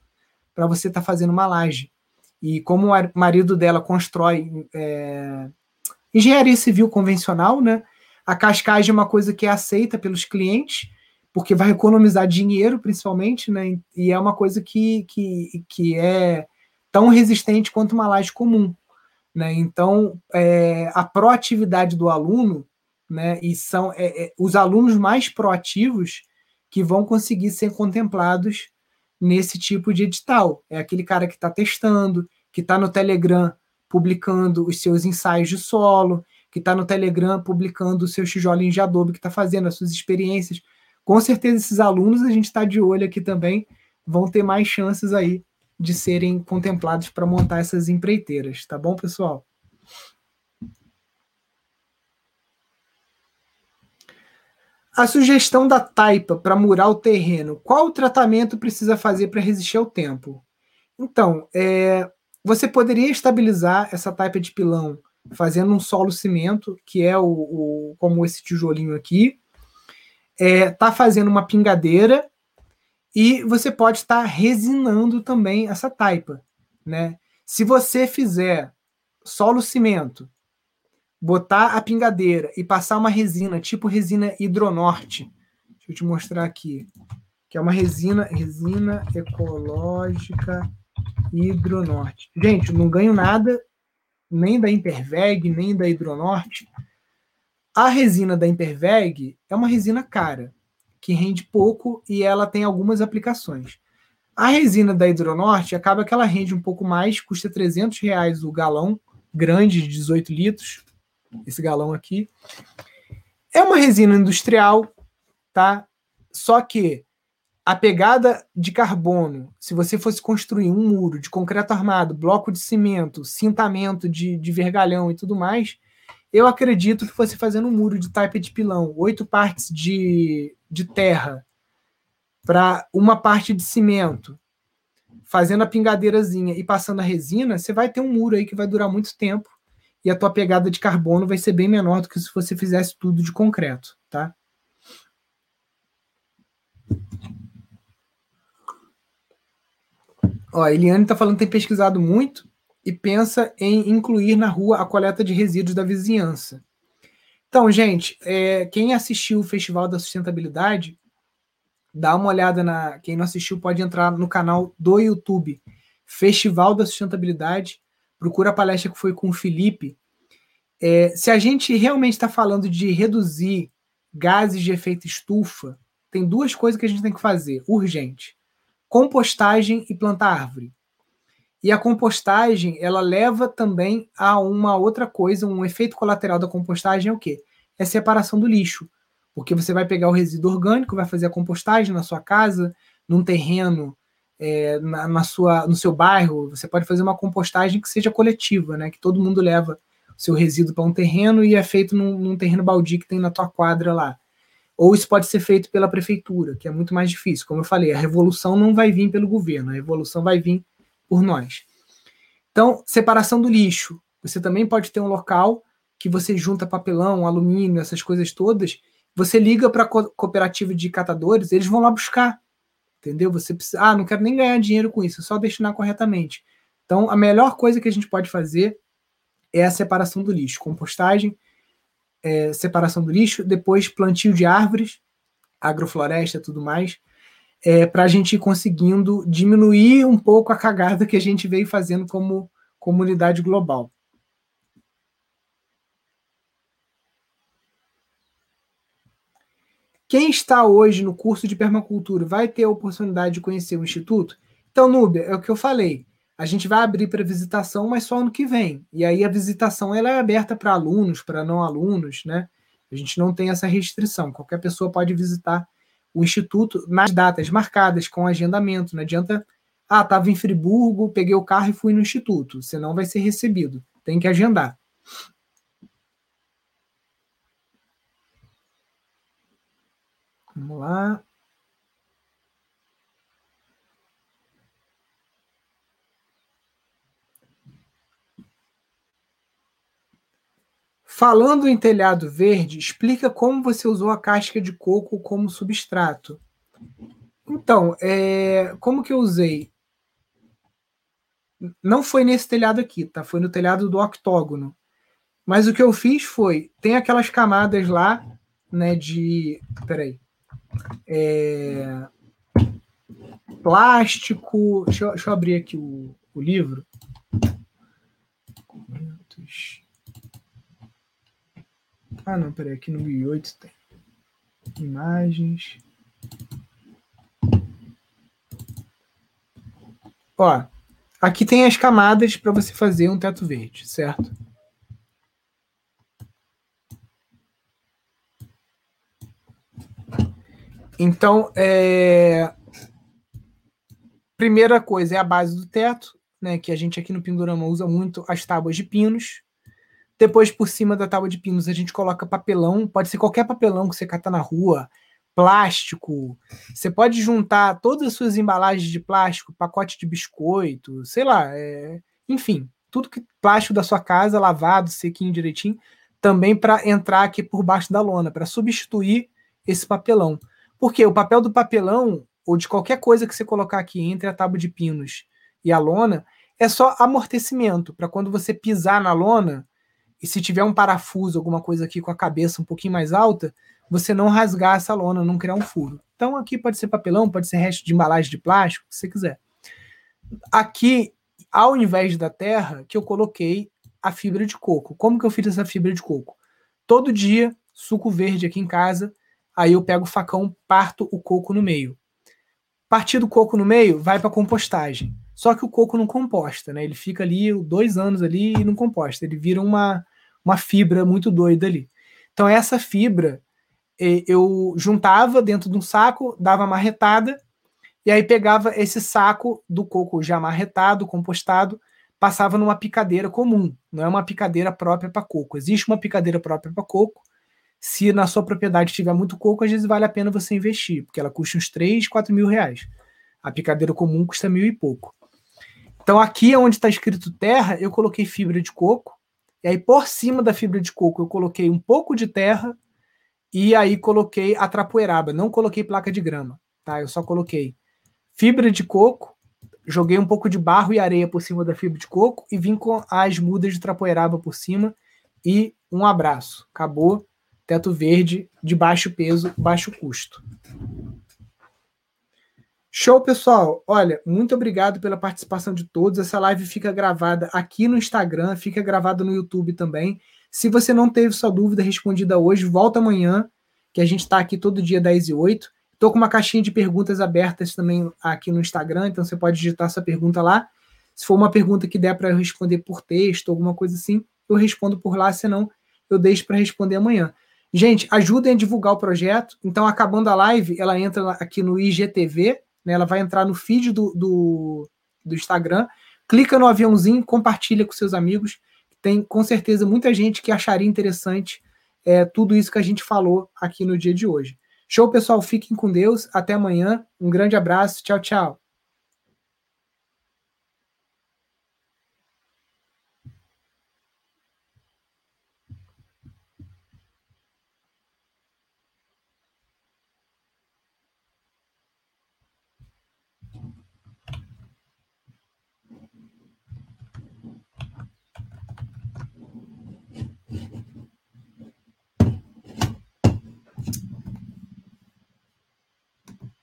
S1: para você estar tá fazendo uma laje. E como o marido dela constrói é, engenharia civil convencional, né? A cascagem é uma coisa que é aceita pelos clientes, porque vai economizar dinheiro, principalmente, né? E é uma coisa que, que, que é tão resistente quanto uma laje comum. Né? Então, é, a proatividade do aluno, né? e são é, é, os alunos mais proativos que vão conseguir ser contemplados nesse tipo de edital. É aquele cara que está testando, que está no Telegram publicando os seus ensaios de solo, que está no Telegram publicando os seus tijolinhos de Adobe, que está fazendo as suas experiências. Com certeza, esses alunos, a gente está de olho aqui também, vão ter mais chances aí de serem contemplados para montar essas empreiteiras, tá bom, pessoal? A sugestão da taipa para murar o terreno, qual o tratamento precisa fazer para resistir ao tempo? Então, é, você poderia estabilizar essa taipa de pilão fazendo um solo cimento, que é o, o como esse tijolinho aqui. É, tá fazendo uma pingadeira e você pode estar resinando também essa taipa, né? Se você fizer solo cimento, botar a pingadeira e passar uma resina, tipo resina hidronorte, deixa eu te mostrar aqui, que é uma resina, resina ecológica hidronorte. Gente, não ganho nada nem da Interveg, nem da Hidronorte. A resina da Interveg é uma resina cara que rende pouco e ela tem algumas aplicações. A resina da Hidronorte acaba que ela rende um pouco mais, custa 300 reais o galão, grande de 18 litros, esse galão aqui. É uma resina industrial, tá? Só que a pegada de carbono, se você fosse construir um muro de concreto armado, bloco de cimento, cintamento de, de vergalhão e tudo mais, eu acredito que você fazendo um muro de taipa de pilão, oito partes de, de terra para uma parte de cimento, fazendo a pingadeirazinha e passando a resina, você vai ter um muro aí que vai durar muito tempo e a tua pegada de carbono vai ser bem menor do que se você fizesse tudo de concreto, tá? Ó, a Eliane está falando que tem pesquisado muito e pensa em incluir na rua a coleta de resíduos da vizinhança. Então, gente, é, quem assistiu o Festival da Sustentabilidade, dá uma olhada na. Quem não assistiu pode entrar no canal do YouTube, Festival da Sustentabilidade. Procura a palestra que foi com o Felipe. É, se a gente realmente está falando de reduzir gases de efeito estufa, tem duas coisas que a gente tem que fazer, urgente: compostagem e plantar árvore. E a compostagem, ela leva também a uma outra coisa, um efeito colateral da compostagem é o quê? É a separação do lixo. Porque você vai pegar o resíduo orgânico, vai fazer a compostagem na sua casa, num terreno, é, na, na, sua, no seu bairro, você pode fazer uma compostagem que seja coletiva, né? Que todo mundo leva o seu resíduo para um terreno e é feito num, num terreno baldio que tem na tua quadra lá. Ou isso pode ser feito pela prefeitura, que é muito mais difícil. Como eu falei, a revolução não vai vir pelo governo, a revolução vai vir por nós. Então, separação do lixo. Você também pode ter um local que você junta papelão, alumínio, essas coisas todas. Você liga para a cooperativa de catadores, eles vão lá buscar. Entendeu? Você precisa, ah, não quero nem ganhar dinheiro com isso, é só destinar corretamente. Então, a melhor coisa que a gente pode fazer é a separação do lixo, compostagem, é, separação do lixo, depois plantio de árvores, agrofloresta, tudo mais é, para a gente ir conseguindo diminuir um pouco a cagada que a gente veio fazendo como comunidade global. Quem está hoje no curso de permacultura vai ter a oportunidade de conhecer o Instituto? Então, Núbia, é o que eu falei. A gente vai abrir para visitação, mas só ano que vem. E aí a visitação ela é aberta para alunos, para não alunos, né? A gente não tem essa restrição. Qualquer pessoa pode visitar o Instituto nas datas marcadas, com agendamento. Não adianta, ah, estava em Friburgo, peguei o carro e fui no Instituto, senão vai ser recebido. Tem que agendar. Vamos lá. Falando em telhado verde, explica como você usou a casca de coco como substrato. Então, é, como que eu usei? Não foi nesse telhado aqui, tá? Foi no telhado do octógono. Mas o que eu fiz foi, tem aquelas camadas lá, né, de, peraí, é, plástico, deixa eu, deixa eu, abrir aqui o, o livro. Ah, não, peraí, aqui no 1008 tem imagens. Ó, aqui tem as camadas para você fazer um teto verde, certo? Então, é... primeira coisa é a base do teto, né? Que a gente aqui no Pindorama usa muito as tábuas de pinos. Depois, por cima da tábua de pinos, a gente coloca papelão. Pode ser qualquer papelão que você cata na rua, plástico. Você pode juntar todas as suas embalagens de plástico, pacote de biscoito, sei lá, é... enfim, tudo que plástico da sua casa, lavado, sequinho direitinho, também para entrar aqui por baixo da lona, para substituir esse papelão. Porque o papel do papelão, ou de qualquer coisa que você colocar aqui entre a tábua de pinos e a lona, é só amortecimento, para quando você pisar na lona, e se tiver um parafuso, alguma coisa aqui com a cabeça um pouquinho mais alta, você não rasgar essa lona, não criar um furo. Então aqui pode ser papelão, pode ser resto de embalagem de plástico, se você quiser. Aqui, ao invés da terra, que eu coloquei a fibra de coco. Como que eu fiz essa fibra de coco? Todo dia, suco verde aqui em casa, Aí eu pego o facão, parto o coco no meio. Partir do coco no meio, vai para compostagem. Só que o coco não composta, né? Ele fica ali dois anos ali e não composta. Ele vira uma, uma fibra muito doida ali. Então essa fibra eu juntava dentro de um saco, dava marretada e aí pegava esse saco do coco já marretado, compostado, passava numa picadeira comum. Não é uma picadeira própria para coco. Existe uma picadeira própria para coco se na sua propriedade tiver muito coco, às vezes vale a pena você investir, porque ela custa uns 3, 4 mil reais. A picadeira comum custa mil e pouco. Então aqui onde está escrito terra, eu coloquei fibra de coco, e aí por cima da fibra de coco eu coloquei um pouco de terra, e aí coloquei a trapoeraba, não coloquei placa de grama, tá? Eu só coloquei fibra de coco, joguei um pouco de barro e areia por cima da fibra de coco e vim com as mudas de trapoeraba por cima e um abraço. Acabou Teto verde, de baixo peso, baixo custo. Show, pessoal. Olha, muito obrigado pela participação de todos. Essa live fica gravada aqui no Instagram, fica gravada no YouTube também. Se você não teve sua dúvida respondida hoje, volta amanhã, que a gente está aqui todo dia 10 e 8. Estou com uma caixinha de perguntas abertas também aqui no Instagram, então você pode digitar sua pergunta lá. Se for uma pergunta que der para eu responder por texto, alguma coisa assim, eu respondo por lá, senão eu deixo para responder amanhã. Gente, ajudem a divulgar o projeto. Então, acabando a live, ela entra aqui no IGTV, né? ela vai entrar no feed do, do, do Instagram. Clica no aviãozinho, compartilha com seus amigos. Tem com certeza muita gente que acharia interessante é, tudo isso que a gente falou aqui no dia de hoje. Show, pessoal. Fiquem com Deus. Até amanhã. Um grande abraço. Tchau, tchau.